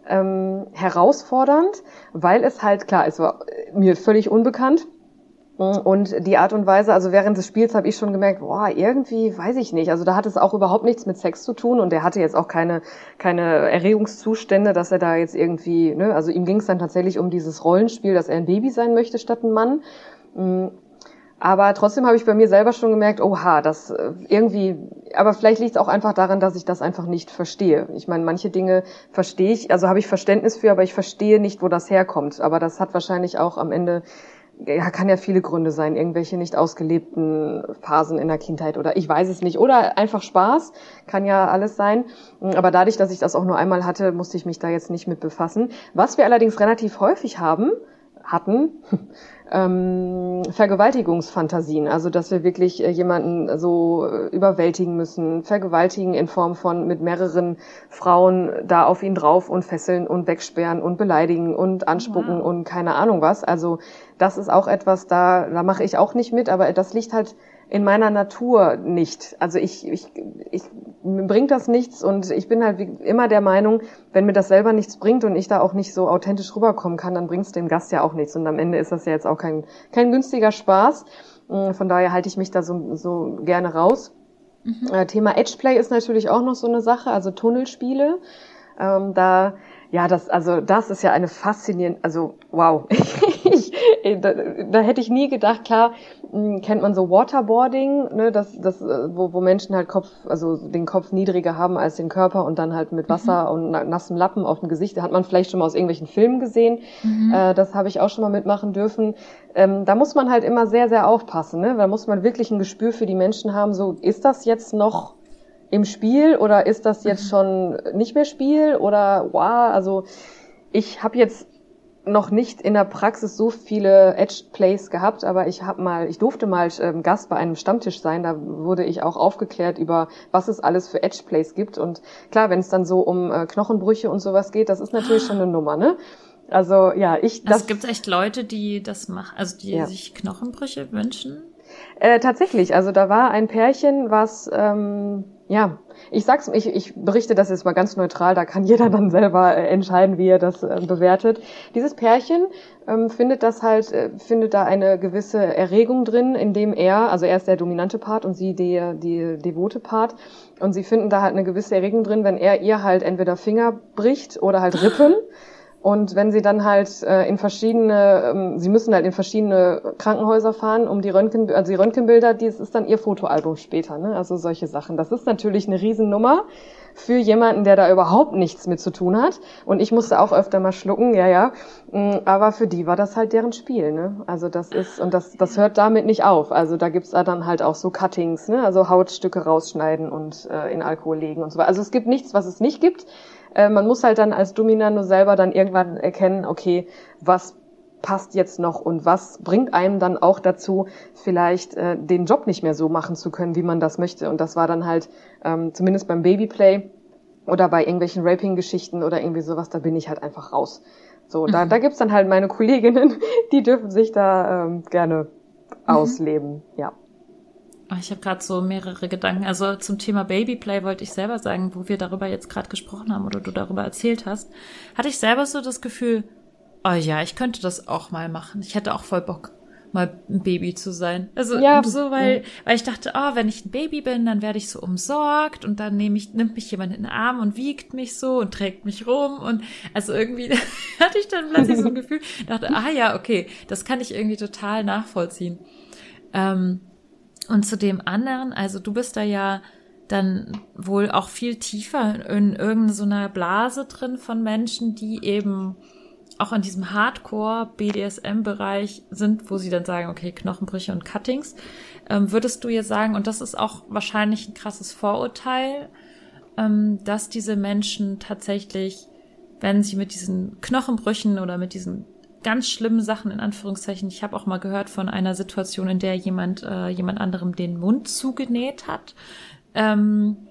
ähm, herausfordernd, weil es halt, klar, es war mir völlig unbekannt und die Art und Weise, also während des Spiels habe ich schon gemerkt, boah, irgendwie weiß ich nicht. Also da hat es auch überhaupt nichts mit Sex zu tun und er hatte jetzt auch keine, keine Erregungszustände, dass er da jetzt irgendwie, ne, also ihm ging es dann tatsächlich um dieses Rollenspiel, dass er ein Baby sein möchte statt ein Mann. Mm, aber trotzdem habe ich bei mir selber schon gemerkt, oha, das äh, irgendwie, aber vielleicht liegt es auch einfach daran, dass ich das einfach nicht verstehe. Ich meine, manche Dinge verstehe ich, also habe ich Verständnis für, aber ich verstehe nicht, wo das herkommt. Aber das hat wahrscheinlich auch am Ende ja, kann ja viele Gründe sein, irgendwelche nicht ausgelebten Phasen in der Kindheit oder ich weiß es nicht. Oder einfach Spaß, kann ja alles sein. Aber dadurch, dass ich das auch nur einmal hatte, musste ich mich da jetzt nicht mit befassen. Was wir allerdings relativ häufig haben, hatten, ähm, Vergewaltigungsfantasien, also dass wir wirklich äh, jemanden so äh, überwältigen müssen, vergewaltigen in Form von mit mehreren Frauen da auf ihn drauf und fesseln und wegsperren und beleidigen und anspucken wow. und keine Ahnung was. Also das ist auch etwas, da, da mache ich auch nicht mit, aber das liegt halt in meiner Natur nicht. Also ich, ich, ich bringt das nichts und ich bin halt wie immer der Meinung, wenn mir das selber nichts bringt und ich da auch nicht so authentisch rüberkommen kann, dann bringt es dem Gast ja auch nichts. Und am Ende ist das ja jetzt auch kein, kein günstiger Spaß. Mm, von daher halte ich mich da so, so gerne raus. Mhm. Äh, Thema Edgeplay ist natürlich auch noch so eine Sache, also Tunnelspiele. Ähm, da ja, das, also das ist ja eine faszinierende, also wow. ich, da, da hätte ich nie gedacht, klar, hm, kennt man so Waterboarding, ne, das, das, äh, wo, wo Menschen halt Kopf, also den Kopf niedriger haben als den Körper und dann halt mit Wasser mhm. und nassem Lappen auf dem Gesicht. Hat man vielleicht schon mal aus irgendwelchen Filmen gesehen. Mhm. Äh, das habe ich auch schon mal mitmachen dürfen. Ähm, da muss man halt immer sehr, sehr aufpassen, ne? Da muss man wirklich ein Gespür für die Menschen haben, so ist das jetzt noch im Spiel oder ist das jetzt mhm. schon nicht mehr Spiel oder wow, also ich habe jetzt noch nicht in der Praxis so viele Edge Plays gehabt, aber ich habe mal, ich durfte mal ähm, Gast bei einem Stammtisch sein. Da wurde ich auch aufgeklärt über, was es alles für Edge Plays gibt. Und klar, wenn es dann so um äh, Knochenbrüche und sowas geht, das ist natürlich schon eine Nummer, ne? Also ja, ich.
Das also gibt echt Leute, die das machen, also die ja. sich Knochenbrüche wünschen.
Äh, tatsächlich, also da war ein Pärchen, was ähm, ja, ich sag's, ich, ich berichte das jetzt mal ganz neutral, da kann jeder dann selber äh, entscheiden, wie er das äh, bewertet. Dieses Pärchen ähm, findet das halt, äh, findet da eine gewisse Erregung drin, indem er, also er ist der dominante Part und sie der, die devote Part, und sie finden da halt eine gewisse Erregung drin, wenn er ihr halt entweder Finger bricht oder halt Rippen. Und wenn sie dann halt äh, in verschiedene, ähm, sie müssen halt in verschiedene Krankenhäuser fahren, um die Röntgen, also die Röntgenbilder, dies ist dann ihr Fotoalbum später, ne? Also solche Sachen. Das ist natürlich eine Riesennummer für jemanden, der da überhaupt nichts mit zu tun hat. Und ich musste auch öfter mal schlucken, ja, ja. Mm, aber für die war das halt deren Spiel, ne? Also das ist, und das, das hört damit nicht auf. Also da gibt's da dann halt auch so Cuttings, ne? Also Hautstücke rausschneiden und äh, in Alkohol legen und so weiter. Also es gibt nichts, was es nicht gibt. Äh, man muss halt dann als Domina nur selber dann irgendwann erkennen, okay, was passt jetzt noch und was bringt einem dann auch dazu, vielleicht äh, den Job nicht mehr so machen zu können, wie man das möchte. Und das war dann halt ähm, zumindest beim Babyplay oder bei irgendwelchen Raping-Geschichten oder irgendwie sowas, da bin ich halt einfach raus. So, da, mhm. da gibt's dann halt meine Kolleginnen, die dürfen sich da ähm, gerne mhm. ausleben, ja.
Oh, ich habe gerade so mehrere Gedanken. Also zum Thema Babyplay wollte ich selber sagen, wo wir darüber jetzt gerade gesprochen haben oder du darüber erzählt hast, hatte ich selber so das Gefühl, oh ja, ich könnte das auch mal machen. Ich hätte auch voll Bock, mal ein Baby zu sein. Also ja. so, weil, weil ich dachte, oh, wenn ich ein Baby bin, dann werde ich so umsorgt und dann nehme ich, nimmt mich jemand in den Arm und wiegt mich so und trägt mich rum und also irgendwie hatte ich dann plötzlich so ein Gefühl, dachte, ah ja, okay, das kann ich irgendwie total nachvollziehen. Ähm, und zu dem anderen, also du bist da ja dann wohl auch viel tiefer in irgendeiner Blase drin von Menschen, die eben auch in diesem Hardcore-BDSM-Bereich sind, wo sie dann sagen, okay, Knochenbrüche und Cuttings. Ähm, würdest du jetzt sagen, und das ist auch wahrscheinlich ein krasses Vorurteil, ähm, dass diese Menschen tatsächlich, wenn sie mit diesen Knochenbrüchen oder mit diesen ganz schlimmen Sachen in Anführungszeichen. Ich habe auch mal gehört von einer Situation, in der jemand äh, jemand anderem den Mund zugenäht hat. Ähm,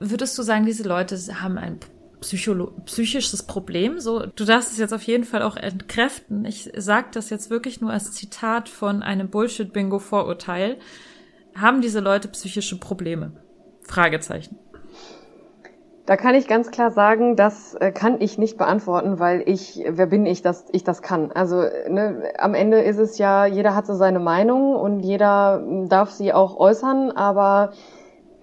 würdest du sagen, diese Leute haben ein Psycholo psychisches Problem? So, du darfst es jetzt auf jeden Fall auch entkräften. Ich sage das jetzt wirklich nur als Zitat von einem Bullshit-Bingo-Vorurteil. Haben diese Leute psychische Probleme? Fragezeichen.
Da kann ich ganz klar sagen, das äh, kann ich nicht beantworten, weil ich, wer bin ich, dass ich das kann? Also ne, am Ende ist es ja, jeder hat so seine Meinung und jeder darf sie auch äußern, aber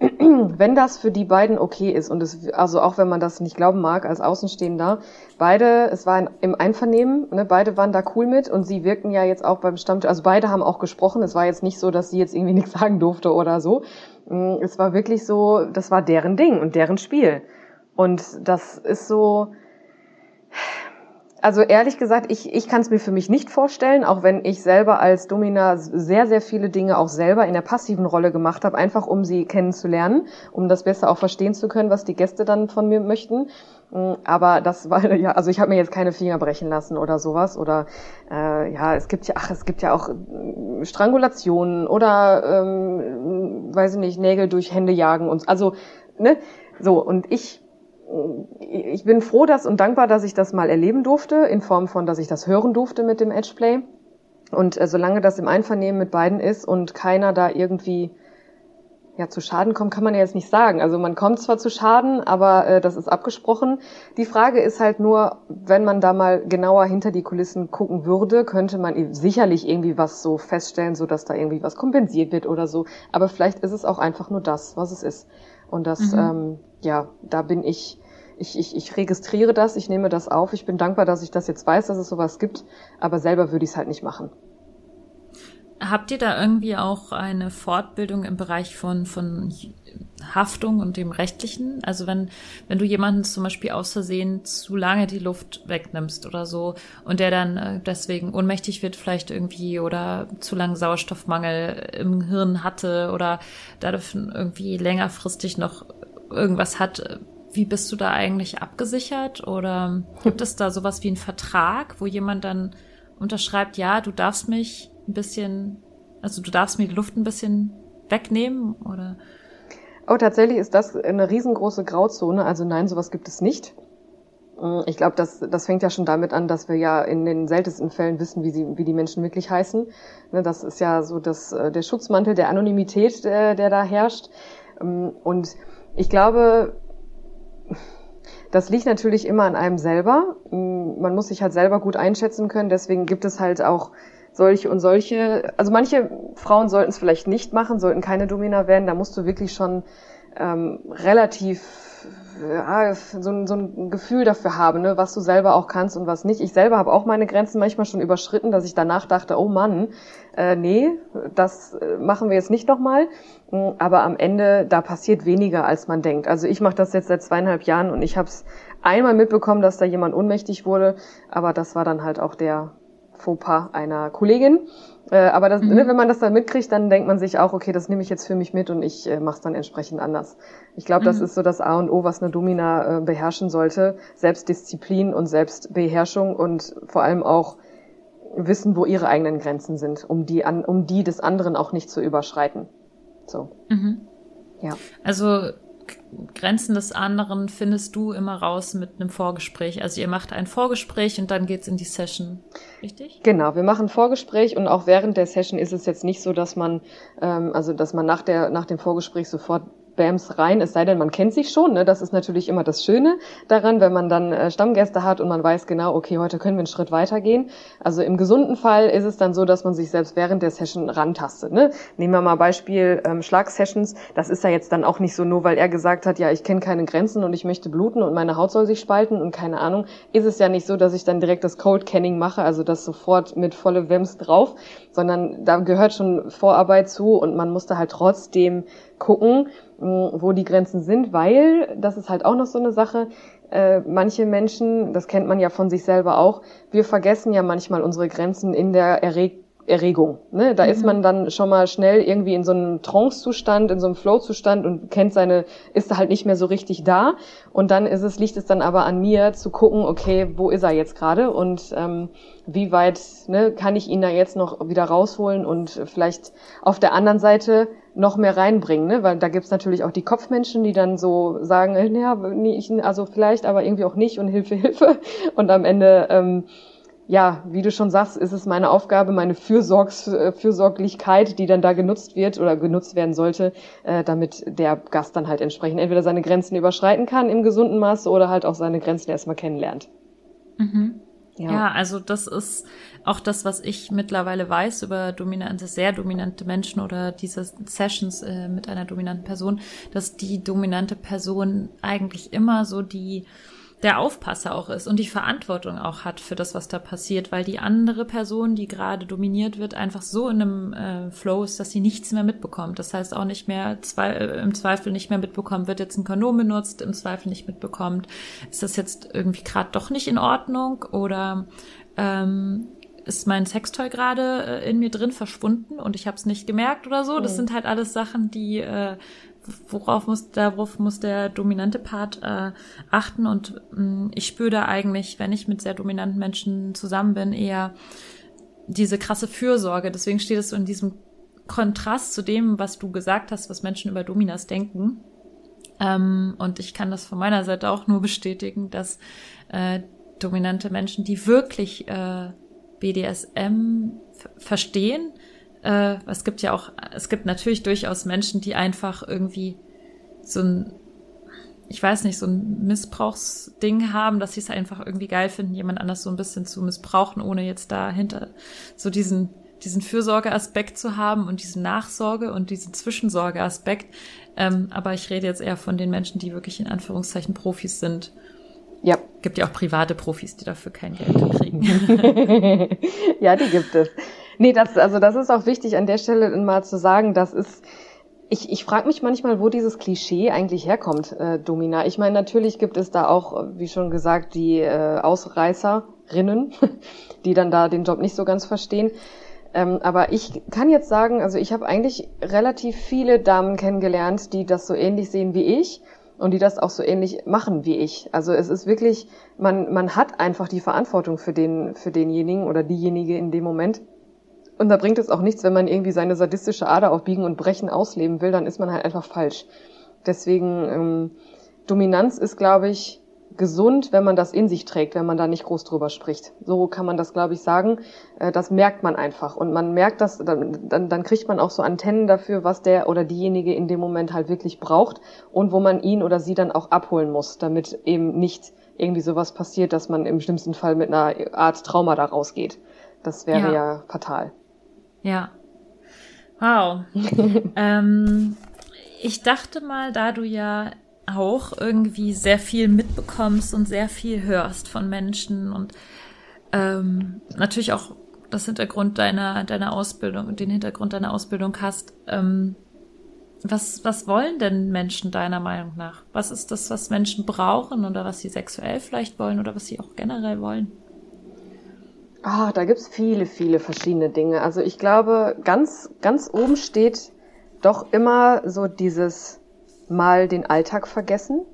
wenn das für die beiden okay ist und es, also auch wenn man das nicht glauben mag als Außenstehender, beide, es war im Einvernehmen, ne, beide waren da cool mit und sie wirken ja jetzt auch beim Stammtisch, also beide haben auch gesprochen, es war jetzt nicht so, dass sie jetzt irgendwie nichts sagen durfte oder so. Mm, es war wirklich so, das war deren Ding und deren Spiel. Und das ist so, also ehrlich gesagt, ich, ich kann es mir für mich nicht vorstellen, auch wenn ich selber als Domina sehr, sehr viele Dinge auch selber in der passiven Rolle gemacht habe, einfach um sie kennenzulernen, um das besser auch verstehen zu können, was die Gäste dann von mir möchten. Mm, aber das war ja, also ich habe mir jetzt keine Finger brechen lassen oder sowas. Oder äh, ja, es gibt ja, ach, es gibt ja auch äh, Strangulationen oder ähm, weiß ich nicht, Nägel durch Hände jagen und also, ne? So, und ich ich bin froh, dass und dankbar, dass ich das mal erleben durfte, in Form von, dass ich das hören durfte mit dem Edgeplay. Und äh, solange das im Einvernehmen mit beiden ist und keiner da irgendwie ja zu Schaden kommt, kann man ja jetzt nicht sagen. Also man kommt zwar zu Schaden, aber äh, das ist abgesprochen. Die Frage ist halt nur, wenn man da mal genauer hinter die Kulissen gucken würde, könnte man sicherlich irgendwie was so feststellen, so dass da irgendwie was kompensiert wird oder so. Aber vielleicht ist es auch einfach nur das, was es ist. Und das, mhm. ähm, ja, da bin ich ich, ich, ich registriere das, ich nehme das auf. Ich bin dankbar, dass ich das jetzt weiß, dass es sowas gibt, aber selber würde ich es halt nicht machen.
Habt ihr da irgendwie auch eine Fortbildung im Bereich von, von Haftung und dem Rechtlichen? Also wenn, wenn du jemanden zum Beispiel aus Versehen zu lange die Luft wegnimmst oder so und der dann äh, deswegen ohnmächtig wird vielleicht irgendwie oder zu lange Sauerstoffmangel im Hirn hatte oder dadurch irgendwie längerfristig noch irgendwas hat, wie bist du da eigentlich abgesichert? Oder gibt es da sowas wie einen Vertrag, wo jemand dann unterschreibt, ja, du darfst mich ein bisschen, also du darfst mir die Luft ein bisschen wegnehmen? Oder?
Oh, tatsächlich ist das eine riesengroße Grauzone. Also nein, sowas gibt es nicht. Ich glaube, das, das fängt ja schon damit an, dass wir ja in den seltensten Fällen wissen, wie, sie, wie die Menschen wirklich heißen. Ne, das ist ja so das, äh, der Schutzmantel der Anonymität, der, der da herrscht. Und ich glaube, das liegt natürlich immer an einem selber. Mm, man muss sich halt selber gut einschätzen können. Deswegen gibt es halt auch solche und solche. Also manche Frauen sollten es vielleicht nicht machen, sollten keine Domina werden. Da musst du wirklich schon ähm, relativ ja, so, ein, so ein Gefühl dafür haben, ne, was du selber auch kannst und was nicht. Ich selber habe auch meine Grenzen manchmal schon überschritten, dass ich danach dachte, oh Mann, äh, nee, das äh, machen wir jetzt nicht nochmal. Mm, aber am Ende, da passiert weniger, als man denkt. Also ich mache das jetzt seit zweieinhalb Jahren und ich habe es einmal mitbekommen, dass da jemand ohnmächtig wurde, aber das war dann halt auch der Fauxpas einer Kollegin. Äh, aber das, mhm. ne, wenn man das dann mitkriegt, dann denkt man sich auch, okay, das nehme ich jetzt für mich mit und ich äh, mache es dann entsprechend anders. Ich glaube, mhm. das ist so das A und O, was eine Domina äh, beherrschen sollte. Selbstdisziplin und Selbstbeherrschung und vor allem auch wissen, wo ihre eigenen Grenzen sind, um die, an, um die des anderen auch nicht zu überschreiten. So.
Mhm. Ja. Also Grenzen des anderen findest du immer raus mit einem Vorgespräch. Also ihr macht ein Vorgespräch und dann geht's in die Session, richtig?
Genau, wir machen Vorgespräch und auch während der Session ist es jetzt nicht so, dass man, ähm, also dass man nach der nach dem Vorgespräch sofort Bams rein, es sei denn, man kennt sich schon. Ne? Das ist natürlich immer das Schöne daran, wenn man dann äh, Stammgäste hat und man weiß genau, okay, heute können wir einen Schritt weitergehen. Also im gesunden Fall ist es dann so, dass man sich selbst während der Session rantastet. Ne? Nehmen wir mal Beispiel ähm, Schlagsessions. Das ist ja jetzt dann auch nicht so nur, weil er gesagt hat, ja, ich kenne keine Grenzen und ich möchte bluten und meine Haut soll sich spalten und keine Ahnung. Ist es ja nicht so, dass ich dann direkt das Cold Canning mache, also das sofort mit volle Wems drauf, sondern da gehört schon Vorarbeit zu und man musste halt trotzdem gucken, wo die Grenzen sind, weil, das ist halt auch noch so eine Sache, äh, manche Menschen, das kennt man ja von sich selber auch, wir vergessen ja manchmal unsere Grenzen in der Erreg Erregung. Ne? Da mhm. ist man dann schon mal schnell irgendwie in so einem Trance-Zustand, in so einem Flow-Zustand und kennt seine, ist halt nicht mehr so richtig da. Und dann ist es, liegt es dann aber an mir zu gucken, okay, wo ist er jetzt gerade und ähm, wie weit ne, kann ich ihn da jetzt noch wieder rausholen und vielleicht auf der anderen Seite noch mehr reinbringen, ne? weil da gibt's natürlich auch die Kopfmenschen, die dann so sagen, äh, ja, nee, also vielleicht, aber irgendwie auch nicht und Hilfe, Hilfe. Und am Ende ähm, ja, wie du schon sagst, ist es meine Aufgabe, meine Fürsorgs, Fürsorglichkeit, die dann da genutzt wird oder genutzt werden sollte, äh, damit der Gast dann halt entsprechend entweder seine Grenzen überschreiten kann im gesunden Maße oder halt auch seine Grenzen erstmal kennenlernt.
Mhm. Ja. ja, also das ist auch das, was ich mittlerweile weiß über dominante, sehr dominante Menschen oder diese Sessions äh, mit einer dominanten Person, dass die dominante Person eigentlich immer so die der Aufpasser auch ist und die Verantwortung auch hat für das, was da passiert, weil die andere Person, die gerade dominiert wird, einfach so in einem äh, Flow ist, dass sie nichts mehr mitbekommt. Das heißt auch nicht mehr zwei, äh, im Zweifel nicht mehr mitbekommt, wird jetzt ein Kondom benutzt, im Zweifel nicht mitbekommt, ist das jetzt irgendwie gerade doch nicht in Ordnung oder ähm, ist mein Sextoy gerade äh, in mir drin verschwunden und ich habe es nicht gemerkt oder so. Das mhm. sind halt alles Sachen, die äh, worauf muss, darauf muss der dominante Part äh, achten und mh, mm, ich spüre da eigentlich, wenn ich mit sehr dominanten Menschen zusammen bin, eher diese krasse Fürsorge. Deswegen steht es so in diesem Kontrast zu dem, was du gesagt hast, was Menschen über Dominas denken. Ähm, und ich kann das von meiner Seite auch nur bestätigen, dass äh, dominante Menschen, die wirklich äh, BDSM verstehen, äh, es gibt ja auch, es gibt natürlich durchaus Menschen, die einfach irgendwie so ein, ich weiß nicht, so ein Missbrauchsding haben, dass sie es einfach irgendwie geil finden, jemand anders so ein bisschen zu missbrauchen, ohne jetzt dahinter so diesen diesen Fürsorgeaspekt zu haben und diesen Nachsorge und diesen Zwischensorgeaspekt. Ähm, aber ich rede jetzt eher von den Menschen, die wirklich in Anführungszeichen Profis sind. Ja. Gibt ja auch private Profis, die dafür kein Geld kriegen.
ja, die gibt es. Nee, das, also das ist auch wichtig an der Stelle mal zu sagen, das ist, ich, ich frage mich manchmal, wo dieses Klischee eigentlich herkommt, äh, Domina. Ich meine, natürlich gibt es da auch, wie schon gesagt, die äh, Ausreißerinnen, die dann da den Job nicht so ganz verstehen. Ähm, aber ich kann jetzt sagen, also ich habe eigentlich relativ viele Damen kennengelernt, die das so ähnlich sehen wie ich und die das auch so ähnlich machen wie ich. Also es ist wirklich, man, man hat einfach die Verantwortung für den, für denjenigen oder diejenige in dem Moment. Und da bringt es auch nichts, wenn man irgendwie seine sadistische Ader auf Biegen und Brechen ausleben will, dann ist man halt einfach falsch. Deswegen, ähm, Dominanz ist, glaube ich, gesund, wenn man das in sich trägt, wenn man da nicht groß drüber spricht. So kann man das, glaube ich, sagen. Äh, das merkt man einfach. Und man merkt das, dann, dann, dann kriegt man auch so Antennen dafür, was der oder diejenige in dem Moment halt wirklich braucht und wo man ihn oder sie dann auch abholen muss, damit eben nicht irgendwie sowas passiert, dass man im schlimmsten Fall mit einer Art Trauma da rausgeht. Das wäre ja, ja fatal.
Ja. Wow. ähm, ich dachte mal, da du ja auch irgendwie sehr viel mitbekommst und sehr viel hörst von Menschen und ähm, natürlich auch das Hintergrund deiner, deiner Ausbildung und den Hintergrund deiner Ausbildung hast, ähm, was, was wollen denn Menschen deiner Meinung nach? Was ist das, was Menschen brauchen oder was sie sexuell vielleicht wollen oder was sie auch generell wollen?
Ah, da gibt's viele, viele verschiedene Dinge. Also ich glaube, ganz, ganz oben steht doch immer so dieses mal den Alltag vergessen.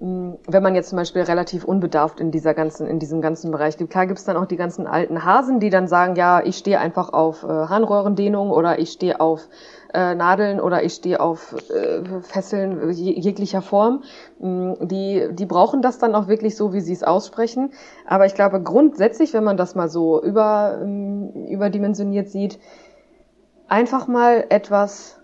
Hm, wenn man jetzt zum Beispiel relativ unbedarft in dieser ganzen, in diesem ganzen Bereich lebt. Klar gibt's dann auch die ganzen alten Hasen, die dann sagen, ja, ich stehe einfach auf äh, Harnröhrendehnung oder ich stehe auf äh, Nadeln oder ich stehe auf äh, Fesseln jeglicher Form. Mm, die, die brauchen das dann auch wirklich so, wie sie es aussprechen. Aber ich glaube, grundsätzlich, wenn man das mal so über, ähm, überdimensioniert sieht, einfach mal etwas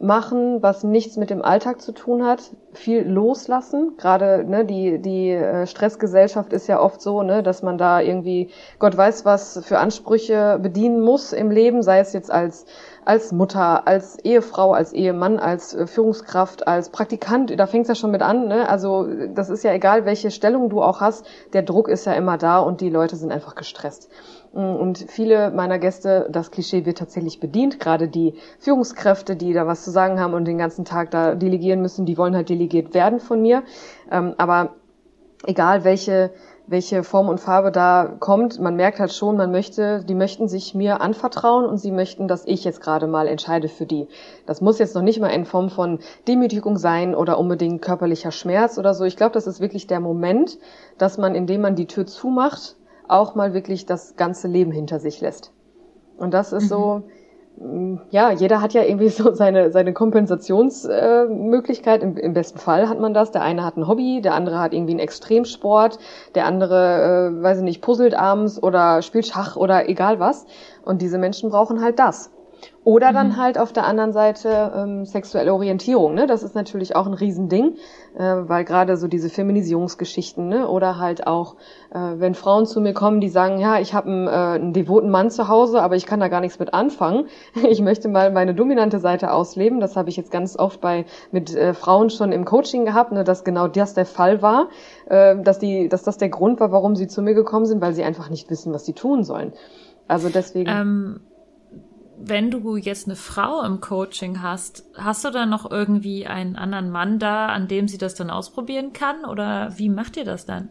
machen, was nichts mit dem Alltag zu tun hat, viel loslassen. Gerade ne, die die äh, Stressgesellschaft ist ja oft so, ne, dass man da irgendwie Gott weiß was für Ansprüche bedienen muss im Leben, sei es jetzt als als Mutter, als Ehefrau, als Ehemann, als äh, Führungskraft, als Praktikant, da fängt's ja schon mit an. Ne? Also das ist ja egal, welche Stellung du auch hast, der Druck ist ja immer da und die Leute sind einfach gestresst. Und viele meiner Gäste, das Klischee wird tatsächlich bedient, gerade die Führungskräfte, die da was zu sagen haben und den ganzen Tag da delegieren müssen, die wollen halt delegiert werden von mir. Ähm, aber egal welche welche Form und Farbe da kommt. Man merkt halt schon, man möchte, die möchten sich mir anvertrauen und sie möchten, dass ich jetzt gerade mal entscheide für die. Das muss jetzt noch nicht mal in Form von Demütigung sein oder unbedingt körperlicher Schmerz oder so. Ich glaube, das ist wirklich der Moment, dass man, indem man die Tür zumacht, auch mal wirklich das ganze Leben hinter sich lässt. Und das ist mhm. so, ja, jeder hat ja irgendwie so seine, seine Kompensationsmöglichkeit. Äh, Im, Im besten Fall hat man das. Der eine hat ein Hobby, der andere hat irgendwie einen Extremsport, der andere, äh, weiß ich nicht, puzzelt abends oder spielt Schach oder egal was. Und diese Menschen brauchen halt das. Oder dann mhm. halt auf der anderen Seite ähm, sexuelle Orientierung. Ne? Das ist natürlich auch ein Riesending, äh, weil gerade so diese Feminisierungsgeschichten ne? oder halt auch, äh, wenn Frauen zu mir kommen, die sagen, ja, ich habe einen, äh, einen devoten Mann zu Hause, aber ich kann da gar nichts mit anfangen. Ich möchte mal meine dominante Seite ausleben. Das habe ich jetzt ganz oft bei mit äh, Frauen schon im Coaching gehabt, ne? dass genau das der Fall war, äh, dass die, dass das der Grund war, warum sie zu mir gekommen sind, weil sie einfach nicht wissen, was sie tun sollen. Also deswegen.
Ähm wenn du jetzt eine Frau im Coaching hast, hast du dann noch irgendwie einen anderen Mann da, an dem sie das dann ausprobieren kann? Oder wie macht ihr das dann?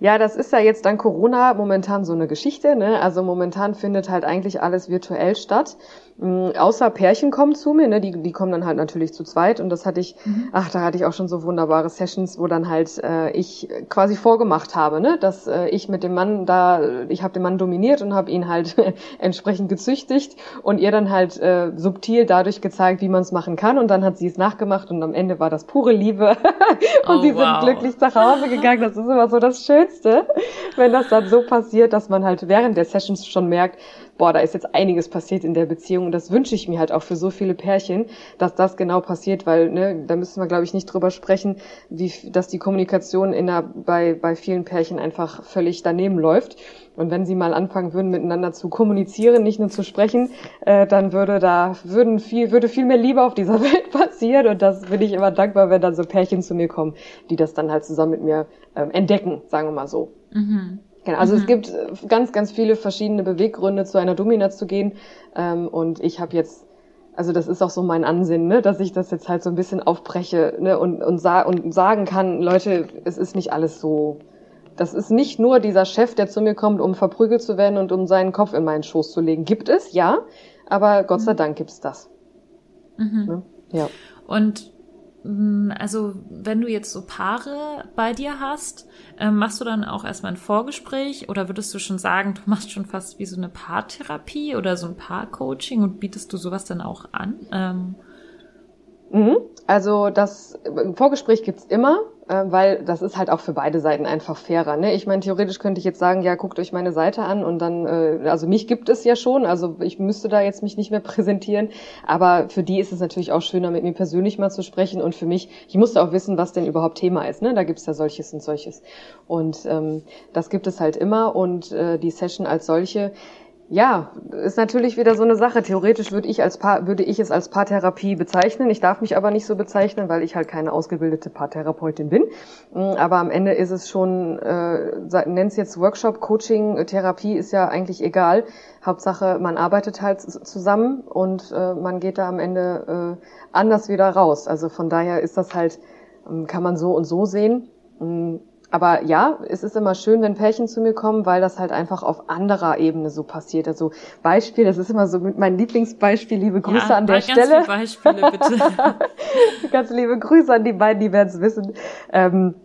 Ja, das ist ja jetzt dann Corona momentan so eine Geschichte. Ne? Also momentan findet halt eigentlich alles virtuell statt. Außer Pärchen kommen zu mir, ne? die, die kommen dann halt natürlich zu zweit. Und das hatte ich, mhm. ach, da hatte ich auch schon so wunderbare Sessions, wo dann halt äh, ich quasi vorgemacht habe, ne? dass äh, ich mit dem Mann da, ich habe den Mann dominiert und habe ihn halt entsprechend gezüchtigt und ihr dann halt äh, subtil dadurch gezeigt, wie man es machen kann. Und dann hat sie es nachgemacht und am Ende war das pure Liebe. und oh, sie wow. sind glücklich nach Hause gegangen. Das ist immer so das. Schönste, wenn das dann so passiert, dass man halt während der Sessions schon merkt, boah, da ist jetzt einiges passiert in der Beziehung und das wünsche ich mir halt auch für so viele Pärchen, dass das genau passiert, weil ne, da müssen wir glaube ich nicht drüber sprechen, wie dass die Kommunikation in der, bei bei vielen Pärchen einfach völlig daneben läuft und wenn sie mal anfangen würden miteinander zu kommunizieren, nicht nur zu sprechen, äh, dann würde da würden viel würde viel mehr Liebe auf dieser Welt passieren und das bin ich immer dankbar, wenn dann so Pärchen zu mir kommen, die das dann halt zusammen mit mir ähm, entdecken, sagen wir mal so. Mhm. Genau, also mhm. es gibt äh, ganz, ganz viele verschiedene Beweggründe, zu einer Domina zu gehen. Ähm, und ich habe jetzt, also das ist auch so mein Ansinnen, ne, dass ich das jetzt halt so ein bisschen aufbreche ne, und, und, sa und sagen kann, Leute, es ist nicht alles so. Das ist nicht nur dieser Chef, der zu mir kommt, um verprügelt zu werden und um seinen Kopf in meinen Schoß zu legen. Gibt es, ja, aber Gott sei mhm. Dank gibt's das.
Mhm. Ne? Ja. Und also wenn du jetzt so Paare bei dir hast, ähm, machst du dann auch erstmal ein Vorgespräch oder würdest du schon sagen, du machst schon fast wie so eine Paartherapie oder so ein Paarcoaching und bietest du sowas dann auch an? Ähm,
Mhm. Also das Vorgespräch gibt's immer, weil das ist halt auch für beide Seiten einfach fairer. Ne? Ich meine, theoretisch könnte ich jetzt sagen, ja, guckt euch meine Seite an und dann, äh, also mich gibt es ja schon, also ich müsste da jetzt mich nicht mehr präsentieren, aber für die ist es natürlich auch schöner, mit mir persönlich mal zu sprechen und für mich, ich musste auch wissen, was denn überhaupt Thema ist. Ne? Da gibt's ja solches und solches. Und ähm, das gibt es halt immer und äh, die Session als solche, ja, ist natürlich wieder so eine Sache. Theoretisch würde ich als Paar, würde ich es als Paartherapie bezeichnen. Ich darf mich aber nicht so bezeichnen, weil ich halt keine ausgebildete Paartherapeutin bin. Mm, aber am Ende ist es schon, äh, nennt jetzt Workshop, Coaching, Therapie ist ja eigentlich egal. Hauptsache, man arbeitet halt zusammen und äh, man geht da am Ende äh, anders wieder raus. Also von daher ist das halt, ähm, kann man so und so sehen. Aber ja, es ist immer schön, wenn Pärchen zu mir kommen, weil das halt einfach auf anderer Ebene so passiert. Also Beispiel, das ist immer so mein Lieblingsbeispiel. Liebe Grüße ja, an der ganz Stelle. Beispiele bitte. ganz liebe Grüße an die beiden, die werden es wissen. Ähm,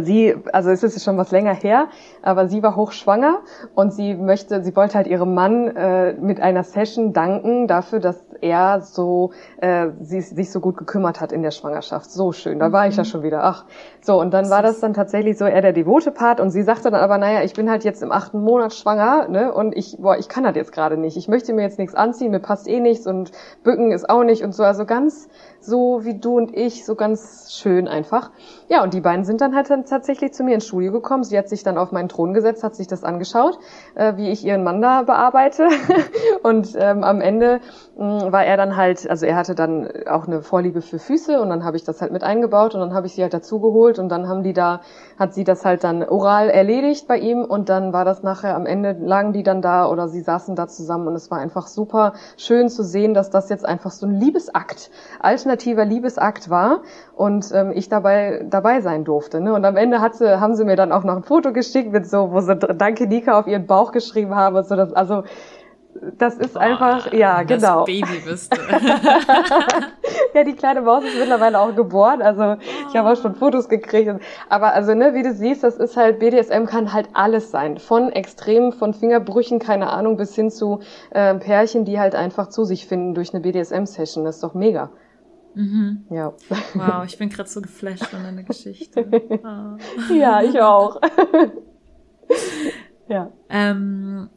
sie, also es ist schon was länger her, aber sie war hochschwanger und sie möchte, sie wollte halt ihrem Mann äh, mit einer Session danken dafür, dass er so äh, sie, sich so gut gekümmert hat in der Schwangerschaft. So schön, da war ich ja mhm. schon wieder. Ach, so und dann war das dann tatsächlich so er der devote Part und sie sagte dann aber, naja, ich bin halt jetzt im achten Monat schwanger, ne, und ich, boah, ich kann das jetzt gerade nicht. Ich möchte mir jetzt nichts anziehen, mir passt eh nichts und bücken ist auch nicht und so, also ganz so wie du und ich, so ganz schön einfach. Ja, und die beiden sind dann halt dann tatsächlich zu mir ins Studio gekommen. Sie hat sich dann auf meinen Thron gesetzt, hat sich das angeschaut, äh, wie ich ihren Mann da bearbeite. und ähm, am Ende mh, mm, war er dann halt, also er hatte dann auch eine Vorliebe für Füße und dann habe ich das halt mit eingebaut und dann habe ich sie halt dazugeholt und dann haben die da, hat sie das halt dann oral erledigt bei ihm und dann war das nachher am Ende, lagen die dann da oder sie saßen da zusammen und es war einfach super schön zu sehen, dass das jetzt einfach so ein Liebesakt, alternativer Liebesakt war und ähm, ich dabei dabei sein durfte. Ne? Und und am Ende hat sie, haben sie mir dann auch noch ein Foto geschickt mit so, wo sie Danke Nika auf ihren Bauch geschrieben haben und so. Das, also das ist Boah, einfach, ja, das genau.
Baby bist du.
ja, die kleine Maus ist mittlerweile auch geboren, also ich habe auch schon Fotos gekriegt. Aber also, ne, wie du siehst, das ist halt, BDSM kann halt alles sein. Von Extremen, von Fingerbrüchen, keine Ahnung, bis hin zu äh, Pärchen, die halt einfach zu sich finden durch eine BDSM-Session. Das ist doch mega.
Mhm.
Ja.
Wow, ich bin gerade so geflasht von deiner Geschichte.
Oh. Ja, ich auch.
ja. Ähm,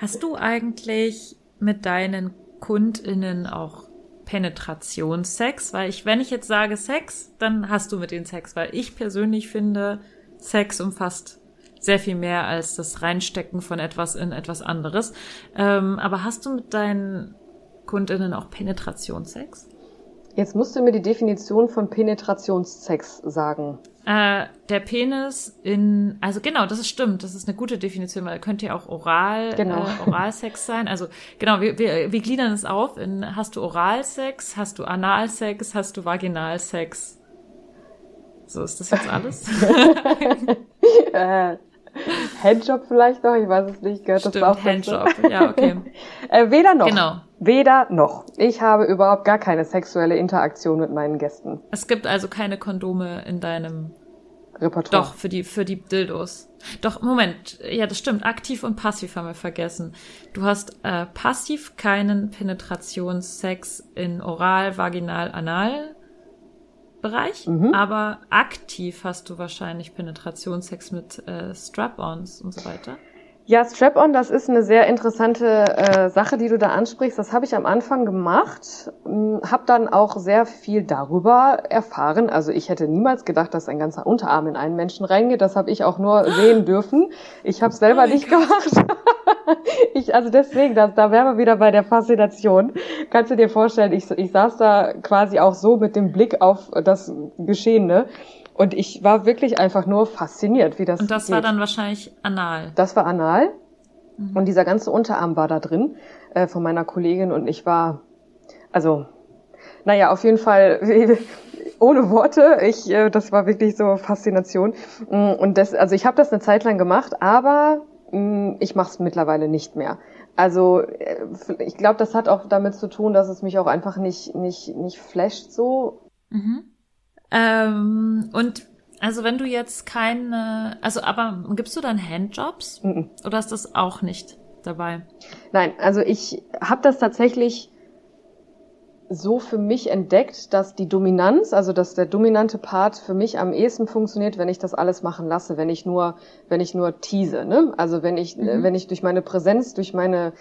Hast du eigentlich mit deinen KundInnen auch Penetrationssex? Weil ich, wenn ich jetzt sage Sex, dann hast du mit denen Sex, weil ich persönlich finde, Sex umfasst sehr viel mehr als das Reinstecken von etwas in etwas anderes. Ähm, aber hast du mit deinen KundInnen auch Penetrationssex?
Jetzt musst du mir die Definition von Penetrationssex sagen.
Äh, der Penis in, also genau, das ist stimmt, das ist eine gute Definition, weil könnte ja auch oral, genau. äh, Oralsex sein. Also genau, wir, wir, wir gliedern es auf in, hast du Oralsex, hast du Analsex, hast du Vaginalsex? So ist das jetzt alles?
äh, Handjob vielleicht noch, ich weiß es nicht. Gehört
Stimmt, das auch Handjob, ja, okay.
äh, weder noch.
Genau.
Weder noch. Ich habe überhaupt gar keine sexuelle Interaktion mit meinen Gästen.
Es gibt also keine Kondome in deinem
Repertoire.
Doch, für die, für die Dildos. Doch, Moment. Ja, das stimmt. Aktiv und passiv haben wir vergessen. Du hast äh, passiv keinen Penetrationssex in Oral, Vaginal, Anal Bereich, mhm. aber aktiv hast du wahrscheinlich Penetrationssex mit äh, Strap-ons und so weiter.
Ja, Strap-on, das ist eine sehr interessante äh, Sache, die du da ansprichst. Das habe ich am Anfang gemacht, hm, habe dann auch sehr viel darüber erfahren. Also ich hätte niemals gedacht, dass ein ganzer Unterarm in einen Menschen reingeht. Das habe ich auch nur sehen dürfen. Ich habe es selber oh nicht God. gemacht. ich, also deswegen, da, da wären wir wieder bei der Faszination. Kannst du dir vorstellen, ich, ich saß da quasi auch so mit dem Blick auf das Geschehene. Und ich war wirklich einfach nur fasziniert, wie das
Und das geht. war dann wahrscheinlich anal.
Das war anal. Mhm. Und dieser ganze Unterarm war da drin äh, von meiner Kollegin und ich war, also, naja, auf jeden Fall ohne Worte. Ich, äh, das war wirklich so Faszination. Mm, und das, also ich habe das eine Zeit lang gemacht, aber mh, mm, ich mache es mittlerweile nicht mehr. Also äh, ich glaube, das hat auch damit zu tun, dass es mich auch einfach nicht nicht nicht flasht so.
Mhm. Ähm, und also wenn du jetzt keine, also aber gibst du dann Handjobs mhm. oder ist das auch nicht dabei?
Nein, also ich habe das tatsächlich so für mich entdeckt, dass die Dominanz, also dass der dominante Part für mich am ehesten funktioniert, wenn ich das alles machen lasse, wenn ich nur, wenn ich nur tease, ne? Also wenn ich, mhm. wenn ich durch meine Präsenz, durch meine,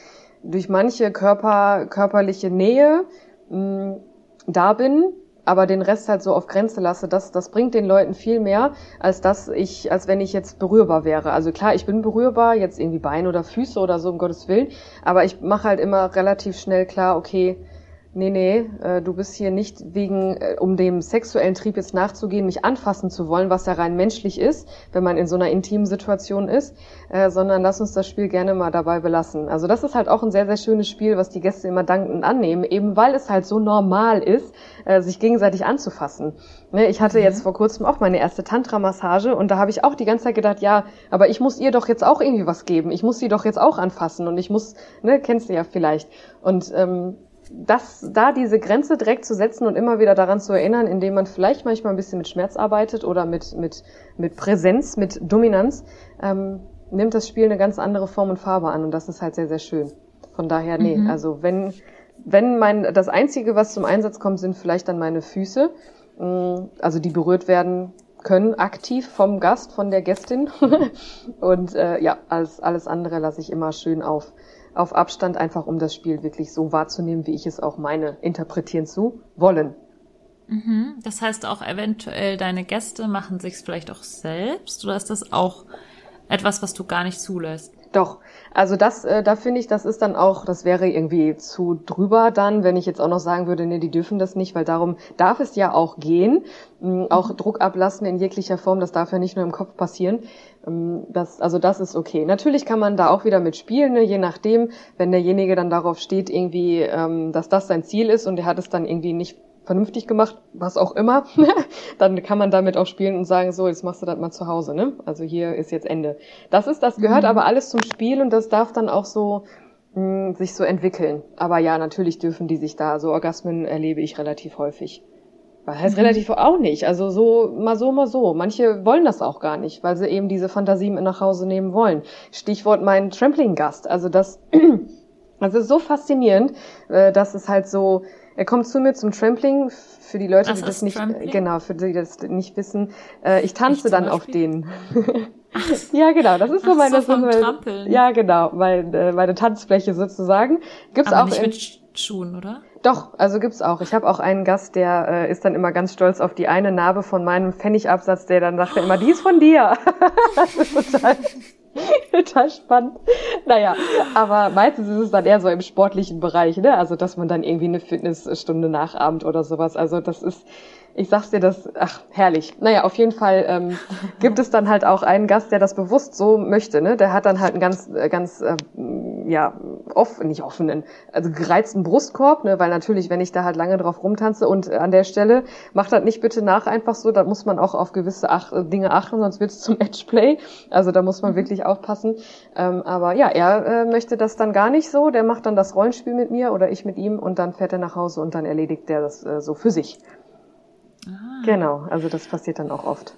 durch manche Körper, körperliche Nähe mh, da bin, aber den Rest halt so auf Grenze lasse, das, das bringt den Leuten viel mehr, als dass ich, als wenn ich jetzt berührbar wäre. Also klar, ich bin berührbar, jetzt irgendwie Beine oder Füße oder so, um Gottes Willen, aber ich mache halt immer relativ schnell klar, okay, nee, nee, äh, du bist hier nicht wegen, äh, um dem sexuellen Trieb jetzt nachzugehen, mich anfassen zu wollen, was ja rein menschlich ist, wenn man in so einer intimen Situation ist, äh, sondern lass uns das Spiel gerne mal dabei belassen. Also das ist halt auch ein sehr, sehr schönes Spiel, was die Gäste immer dankend annehmen, eben weil es halt so normal ist, äh, sich gegenseitig anzufassen. Ne, ich hatte mhm. jetzt vor kurzem auch meine erste Tantra-Massage und da habe ich auch die ganze Zeit gedacht, ja, aber ich muss ihr doch jetzt auch irgendwie was geben. Ich muss sie doch jetzt auch anfassen und ich muss, ne, kennst du ja vielleicht. Und ähm, das, da diese Grenze direkt zu setzen und immer wieder daran zu erinnern, indem man vielleicht manchmal ein bisschen mit Schmerz arbeitet oder mit, mit, mit Präsenz, mit Dominanz, ähm, nimmt das Spiel eine ganz andere Form und Farbe an und das ist halt sehr, sehr schön. Von daher, nee, mhm. also wenn, wenn mein, das Einzige, was zum Einsatz kommt, sind vielleicht dann meine Füße, mm, also die berührt werden können, aktiv vom Gast, von der Gästin. und äh, ja, alles, alles andere lasse ich immer schön auf auf Abstand, einfach um das Spiel wirklich so wahrzunehmen, wie ich es auch meine, interpretieren zu wollen.
Mhm. Das heißt auch eventuell deine Gäste machen sich's vielleicht auch selbst oder ist das auch etwas, was du gar nicht zulässt?
Doch, also das, äh, da finde ich, das ist dann auch, das wäre irgendwie zu drüber dann, wenn ich jetzt auch noch sagen würde, nee, die dürfen das nicht, weil darum darf es ja auch gehen, ähm, auch Druck ablassen in jeglicher Form, das darf ja nicht nur im Kopf passieren. Ähm, das, also das ist okay. Natürlich kann man da auch wieder mitspielen, ne, je nachdem, wenn derjenige dann darauf steht, irgendwie, ähm, dass das sein Ziel ist und er hat es dann irgendwie nicht vernünftig gemacht, was auch immer, dann kann man damit auch spielen und sagen, so, jetzt machst du das mal zu Hause, ne? Also hier ist jetzt Ende. Das ist, das gehört mhm. aber alles zum Spiel und das darf dann auch so mh, hm, sich so entwickeln. Aber ja, natürlich dürfen die sich da, so Orgasmen erlebe ich relativ häufig. Was heißt mhm. relativ auch nicht. Also so, mal so, mal so. Manche wollen das auch gar nicht, weil sie eben diese Fantasie mit nach Hause nehmen wollen. Stichwort mein Trampling-Gast. Also das, das ist so faszinierend, äh, dass es halt so, er kommt zu mir zum Trampling. Für die Leute, Was die das nicht, Trampling? genau, für die, die das nicht wissen, äh, ich tanze ich dann auf denen. ja, genau, das ist so meine, so vom Trampeln. ja, genau, meine, äh, meine Tanzfläche sozusagen.
Gibt's Aber auch nicht mit Schuhen, oder?
Doch, also gibt's auch. Ich habe auch einen Gast, der äh, ist dann immer ganz stolz auf die eine Narbe von meinem Pfennigabsatz, der dann sagt er immer, die ist von dir. das ist total Total spannend. Naja, aber meistens ist es dann eher so im sportlichen Bereich, ne? Also, dass man dann irgendwie eine Fitnessstunde nachahmt oder sowas. Also, das ist, ich sag's dir, das, ach, herrlich. Naja, auf jeden Fall ähm, gibt es dann halt auch einen Gast, der das bewusst so möchte, ne? Der hat dann halt einen ganz, äh, ganz, äh, ja, off, nicht offenen, also gereizten Brustkorb, ne? Weil natürlich, wenn ich da halt lange drauf rumtanze und an der Stelle, macht das nicht bitte nach einfach so, da muss man auch auf gewisse Ach Dinge achten, sonst wird's zum Edgeplay. Also da muss man wirklich aufpassen. Ähm, aber ja, er äh, möchte das dann gar nicht so, der macht dann das Rollenspiel mit mir oder ich mit ihm und dann fährt er nach Hause und dann erledigt der das äh, so für sich. Ah. Genau, also das passiert dann auch oft.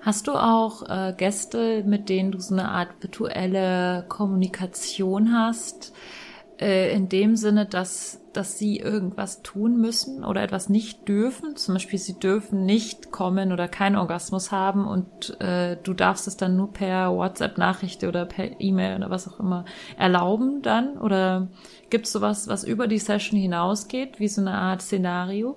Hast du auch äh, Gäste, mit denen du so eine Art virtuelle Kommunikation hast? Äh, in dem Sinne, dass, dass sie irgendwas tun müssen oder etwas nicht dürfen. Zum Beispiel, sie dürfen nicht kommen oder keinen Orgasmus haben und äh, du darfst es dann nur per WhatsApp-Nachricht oder per E-Mail oder was auch immer erlauben dann? Oder gibt es sowas, was über die Session hinausgeht, wie so eine Art Szenario?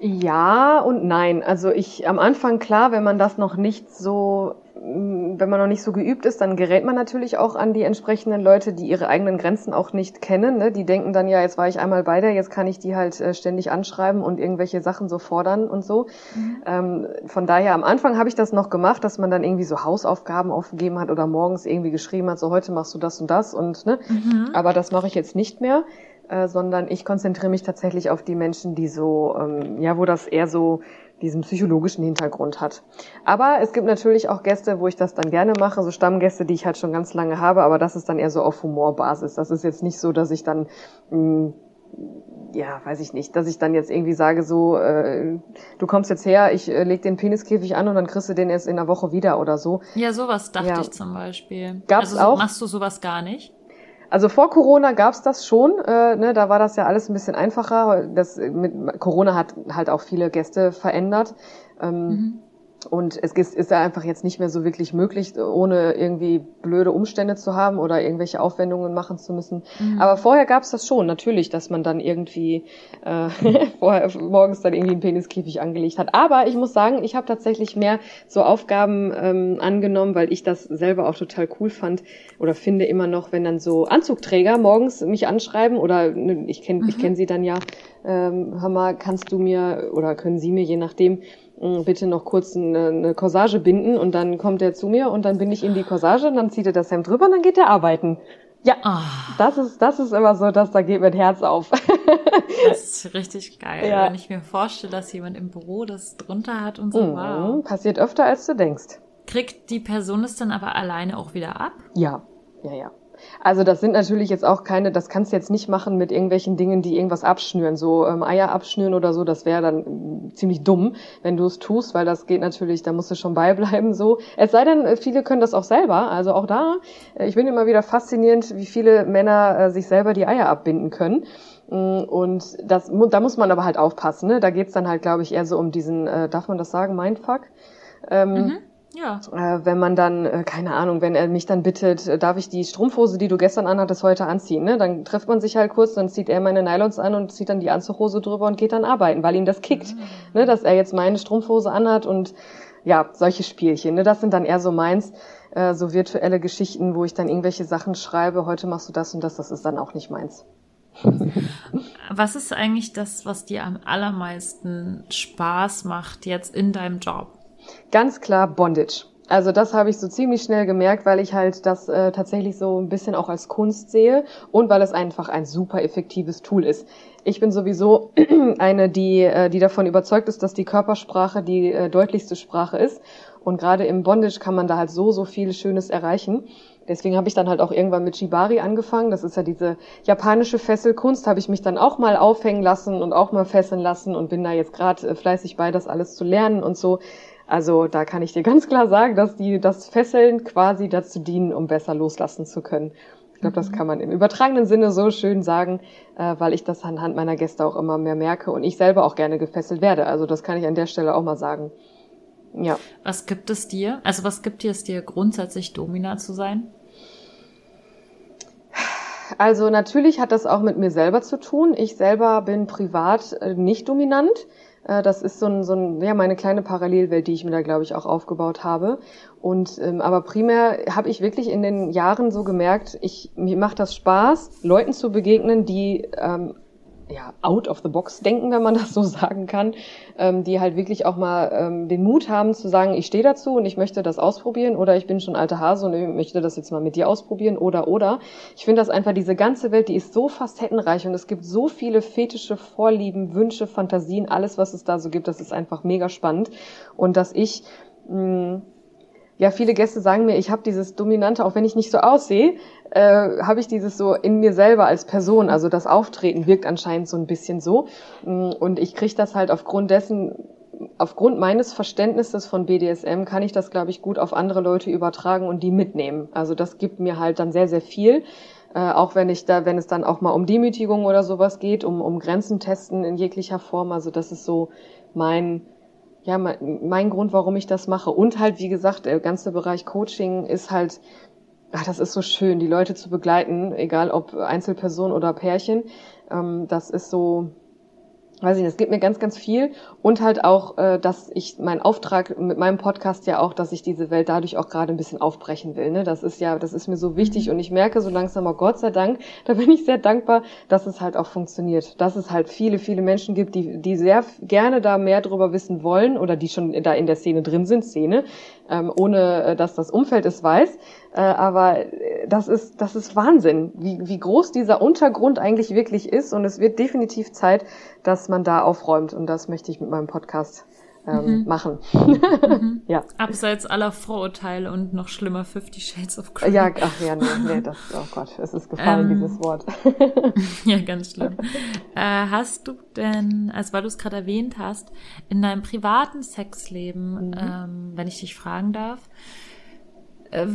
Ja und nein. Also ich am Anfang klar, wenn man das noch nicht so, mm, wenn man noch nicht so geübt ist, dann gerät man natürlich auch an die entsprechenden Leute, die ihre eigenen Grenzen auch nicht kennen. Ne? Die denken dann ja, jetzt war ich einmal bei der, jetzt kann ich die halt äh, ständig anschreiben und irgendwelche Sachen so fordern und so. Mhm. Ähm, von daher am Anfang habe ich das noch gemacht, dass man dann irgendwie so Hausaufgaben aufgegeben hat oder morgens irgendwie geschrieben hat, so heute machst du das und das und ne. Mhm. Aber das mache ich jetzt nicht mehr. Äh, sondern ich konzentriere mich tatsächlich auf die Menschen, die so, ähm, ja, wo das eher so diesen psychologischen Hintergrund hat. Aber es gibt natürlich auch Gäste, wo ich das dann gerne mache, so Stammgäste, die ich halt schon ganz lange habe, aber das ist dann eher so auf Humorbasis. Das ist jetzt nicht so, dass ich dann mh, mm, ja, weiß ich nicht, dass ich dann jetzt irgendwie sage, so, äh, du kommst jetzt her, ich äh, leg den Peniskäfig an und dann kriegst du den erst in einer Woche wieder oder so.
Ja, sowas dachte ja. ich zum Beispiel.
Gab's also, auch?
Machst du sowas gar nicht?
Also vor Corona gab's das schon, äh, ne, da war das ja alles ein bisschen einfacher. Das mit Corona hat halt auch viele Gäste verändert. Ähm, mhm. Und es ist ja einfach jetzt nicht mehr so wirklich möglich, ohne irgendwie blöde Umstände zu haben oder irgendwelche Aufwendungen machen zu müssen. Mhm. Aber vorher gab es das schon, natürlich, dass man dann irgendwie äh, vorher, morgens dann irgendwie einen Peniskäfig angelegt hat. Aber ich muss sagen, ich habe tatsächlich mehr so Aufgaben ähm, angenommen, weil ich das selber auch total cool fand oder finde immer noch, wenn dann so Anzugträger morgens mich anschreiben oder ne, ich kenne mhm. ich kenn sie dann ja, ähm, hör mal, kannst du mir oder können sie mir, je nachdem, bitte noch kurz eine, eine Corsage binden und dann kommt er zu mir und dann bin ich in die Corsage und dann zieht er das Hemd drüber und dann geht er arbeiten. Ja, oh. das ist das ist immer so, dass da geht mein Herz auf.
das ist richtig geil, ja. wenn ich mir vorstelle, dass jemand im Büro das drunter hat und so. Mhm. Wow.
Passiert öfter als du denkst.
Kriegt die Person es dann aber alleine auch wieder ab?
Ja, ja, ja. Also das sind natürlich jetzt auch keine, das kannst du jetzt nicht machen mit irgendwelchen Dingen, die irgendwas abschnüren, so ähm, Eier abschnüren oder so, das wäre dann äh, ziemlich dumm, wenn du es tust, weil das geht natürlich, da musst du schon beibleiben so. Es sei denn, äh, viele können das auch selber, also auch da, äh, ich bin immer wieder faszinierend, wie viele Männer äh, sich selber die Eier abbinden können. Mm, und das, da muss man aber halt aufpassen, ne? Da geht's dann halt, glaube ich, eher so um diesen, äh, darf man das sagen, Mindfuck? Ähm, mhm ja. Äh, wenn man dann, äh, keine Ahnung, wenn er mich dann bittet, äh, darf ich die Strumpfhose, die du gestern anhattest, heute anziehen, ne? Dann trifft man sich halt kurz, dann zieht er meine Nylons an und zieht dann die Anzughose drüber und geht dann arbeiten, weil ihn das kickt, mhm. ne? Dass er jetzt meine Strumpfhose anhat und ja, solche Spielchen, ne? Das sind dann eher so meins, äh, so virtuelle Geschichten, wo ich dann irgendwelche Sachen schreibe, heute machst du das und das, das ist dann auch nicht meins.
was ist eigentlich das, was dir am allermeisten Spaß macht jetzt in deinem Job?
Ganz klar Bondage. Also das habe ich so ziemlich schnell gemerkt, weil ich halt das äh, tatsächlich so ein bisschen auch als Kunst sehe und weil es einfach ein super effektives Tool ist. Ich bin sowieso eine, die, äh, die davon überzeugt ist, dass die Körpersprache die äh, deutlichste Sprache ist. Und gerade im Bondage kann man da halt so, so viel Schönes erreichen. Deswegen habe ich dann halt auch irgendwann mit Shibari angefangen. Das ist ja diese japanische Fesselkunst. Habe ich mich dann auch mal aufhängen lassen und auch mal fesseln lassen und bin da jetzt gerade äh, fleißig bei, das alles zu lernen und so. Also da kann ich dir ganz klar sagen, dass die das Fesseln quasi dazu dienen, um besser loslassen zu können. Ich glaube, das mhm. kann man im übertragenen Sinne so schön sagen, äh, weil ich das anhand meiner Gäste auch immer mehr merke und ich selber auch gerne gefesselt werde. Also das kann ich an der Stelle auch mal sagen. Ja.
Was gibt es dir? Also was gibt es dir grundsätzlich, Domina zu sein?
Also natürlich hat das auch mit mir selber zu tun. Ich selber bin privat äh, nicht dominant. Äh, das ist so ein, so ein, ja, meine kleine Parallelwelt, die ich mir da, glaube ich, auch aufgebaut habe. Und ähm, aber primär habe ich wirklich in den Jahren so gemerkt, ich mir macht das Spaß, Leuten zu begegnen, die ähm, ja, out of the box denken, wenn man das so sagen kann, ähm, die halt wirklich auch mal ähm, den Mut haben zu sagen, ich stehe dazu und ich möchte das ausprobieren oder ich bin schon alte Hase und ich möchte das jetzt mal mit dir ausprobieren oder oder. Ich finde das einfach, diese ganze Welt, die ist so facettenreich und es gibt so viele fetische Vorlieben, Wünsche, Fantasien, alles, was es da so gibt, das ist einfach mega spannend. Und dass ich mh, ja, viele Gäste sagen mir, ich habe dieses Dominante, auch wenn ich nicht so aussehe, äh, habe ich dieses so in mir selber als Person. Also das Auftreten wirkt anscheinend so ein bisschen so. Mm, und ich kriege das halt aufgrund dessen, aufgrund meines Verständnisses von BDSM kann ich das, glaube ich, gut auf andere Leute übertragen und die mitnehmen. Also das gibt mir halt dann sehr, sehr viel. Äh, auch wenn ich da, wenn es dann auch mal um Demütigung oder sowas geht, um, um Grenzen testen in jeglicher Form. Also das ist so mein ja, mein, mein Grund, warum ich das mache. Und halt, wie gesagt, der ganze Bereich Coaching ist halt, ach, das ist so schön, die Leute zu begleiten, egal ob Einzelperson oder Pärchen. Ähm, das ist so, weiß ich nicht, es gibt mir ganz, ganz viel und halt auch, äh, dass ich mein Auftrag mit meinem Podcast ja auch, dass ich diese Welt dadurch auch gerade ein bisschen aufbrechen will. Ne? Das ist ja, das ist mir so wichtig und ich merke so langsam, oh Gott sei Dank, da bin ich sehr dankbar, dass es halt auch funktioniert, dass es halt viele, viele Menschen gibt, die, die sehr gerne da mehr drüber wissen wollen oder die schon da in der Szene drin sind, Szene, ähm, ohne äh, dass das Umfeld es weiß. Äh, aber äh, das ist, das ist Wahnsinn, wie, wie groß dieser Untergrund eigentlich wirklich ist. Und es wird definitiv Zeit, dass man da aufräumt. Und das möchte ich mit meinem Podcast ähm, mhm. machen.
Mhm. ja. Abseits aller Vorurteile und noch schlimmer Fifty Shades of Grey.
Ja, ach ja, nee, nee das, oh Gott, es ist gefallen, ähm, dieses Wort.
ja, ganz schlimm. Äh, hast du denn, also weil du es gerade erwähnt hast, in deinem privaten Sexleben, mhm. ähm, wenn ich dich fragen darf, äh,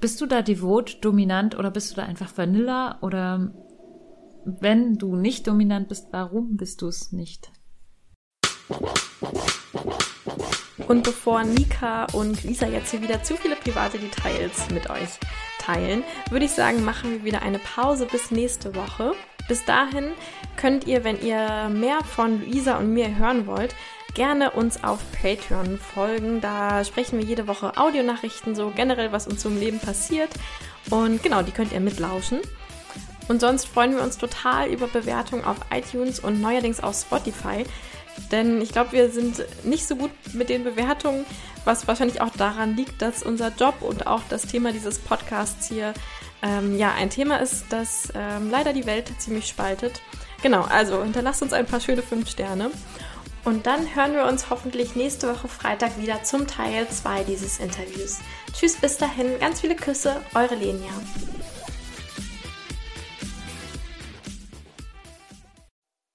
bist du da devot, dominant oder bist du da einfach Vanilla? Oder wenn du nicht dominant bist, warum bist du es nicht?
Und bevor Nika und Lisa jetzt hier wieder zu viele private Details mit euch teilen, würde ich sagen, machen wir wieder eine Pause bis nächste Woche. Bis dahin könnt ihr, wenn ihr mehr von Luisa und mir hören wollt, gerne uns auf Patreon folgen. Da sprechen wir jede Woche Audionachrichten, so generell, was uns so im Leben passiert. Und genau, die könnt ihr mitlauschen. Und sonst freuen wir uns total über Bewertungen auf iTunes und neuerdings auf Spotify. Denn ich glaube, wir sind nicht so gut mit den Bewertungen, was wahrscheinlich auch daran liegt, dass unser Job und auch das Thema dieses Podcasts hier ähm, ja ein Thema ist, das ähm, leider die Welt ziemlich spaltet. Genau, also hinterlasst uns ein paar schöne 5 Sterne. Und dann hören wir uns hoffentlich nächste Woche Freitag wieder zum Teil 2 dieses Interviews. Tschüss, bis dahin, ganz viele Küsse, eure Lenia.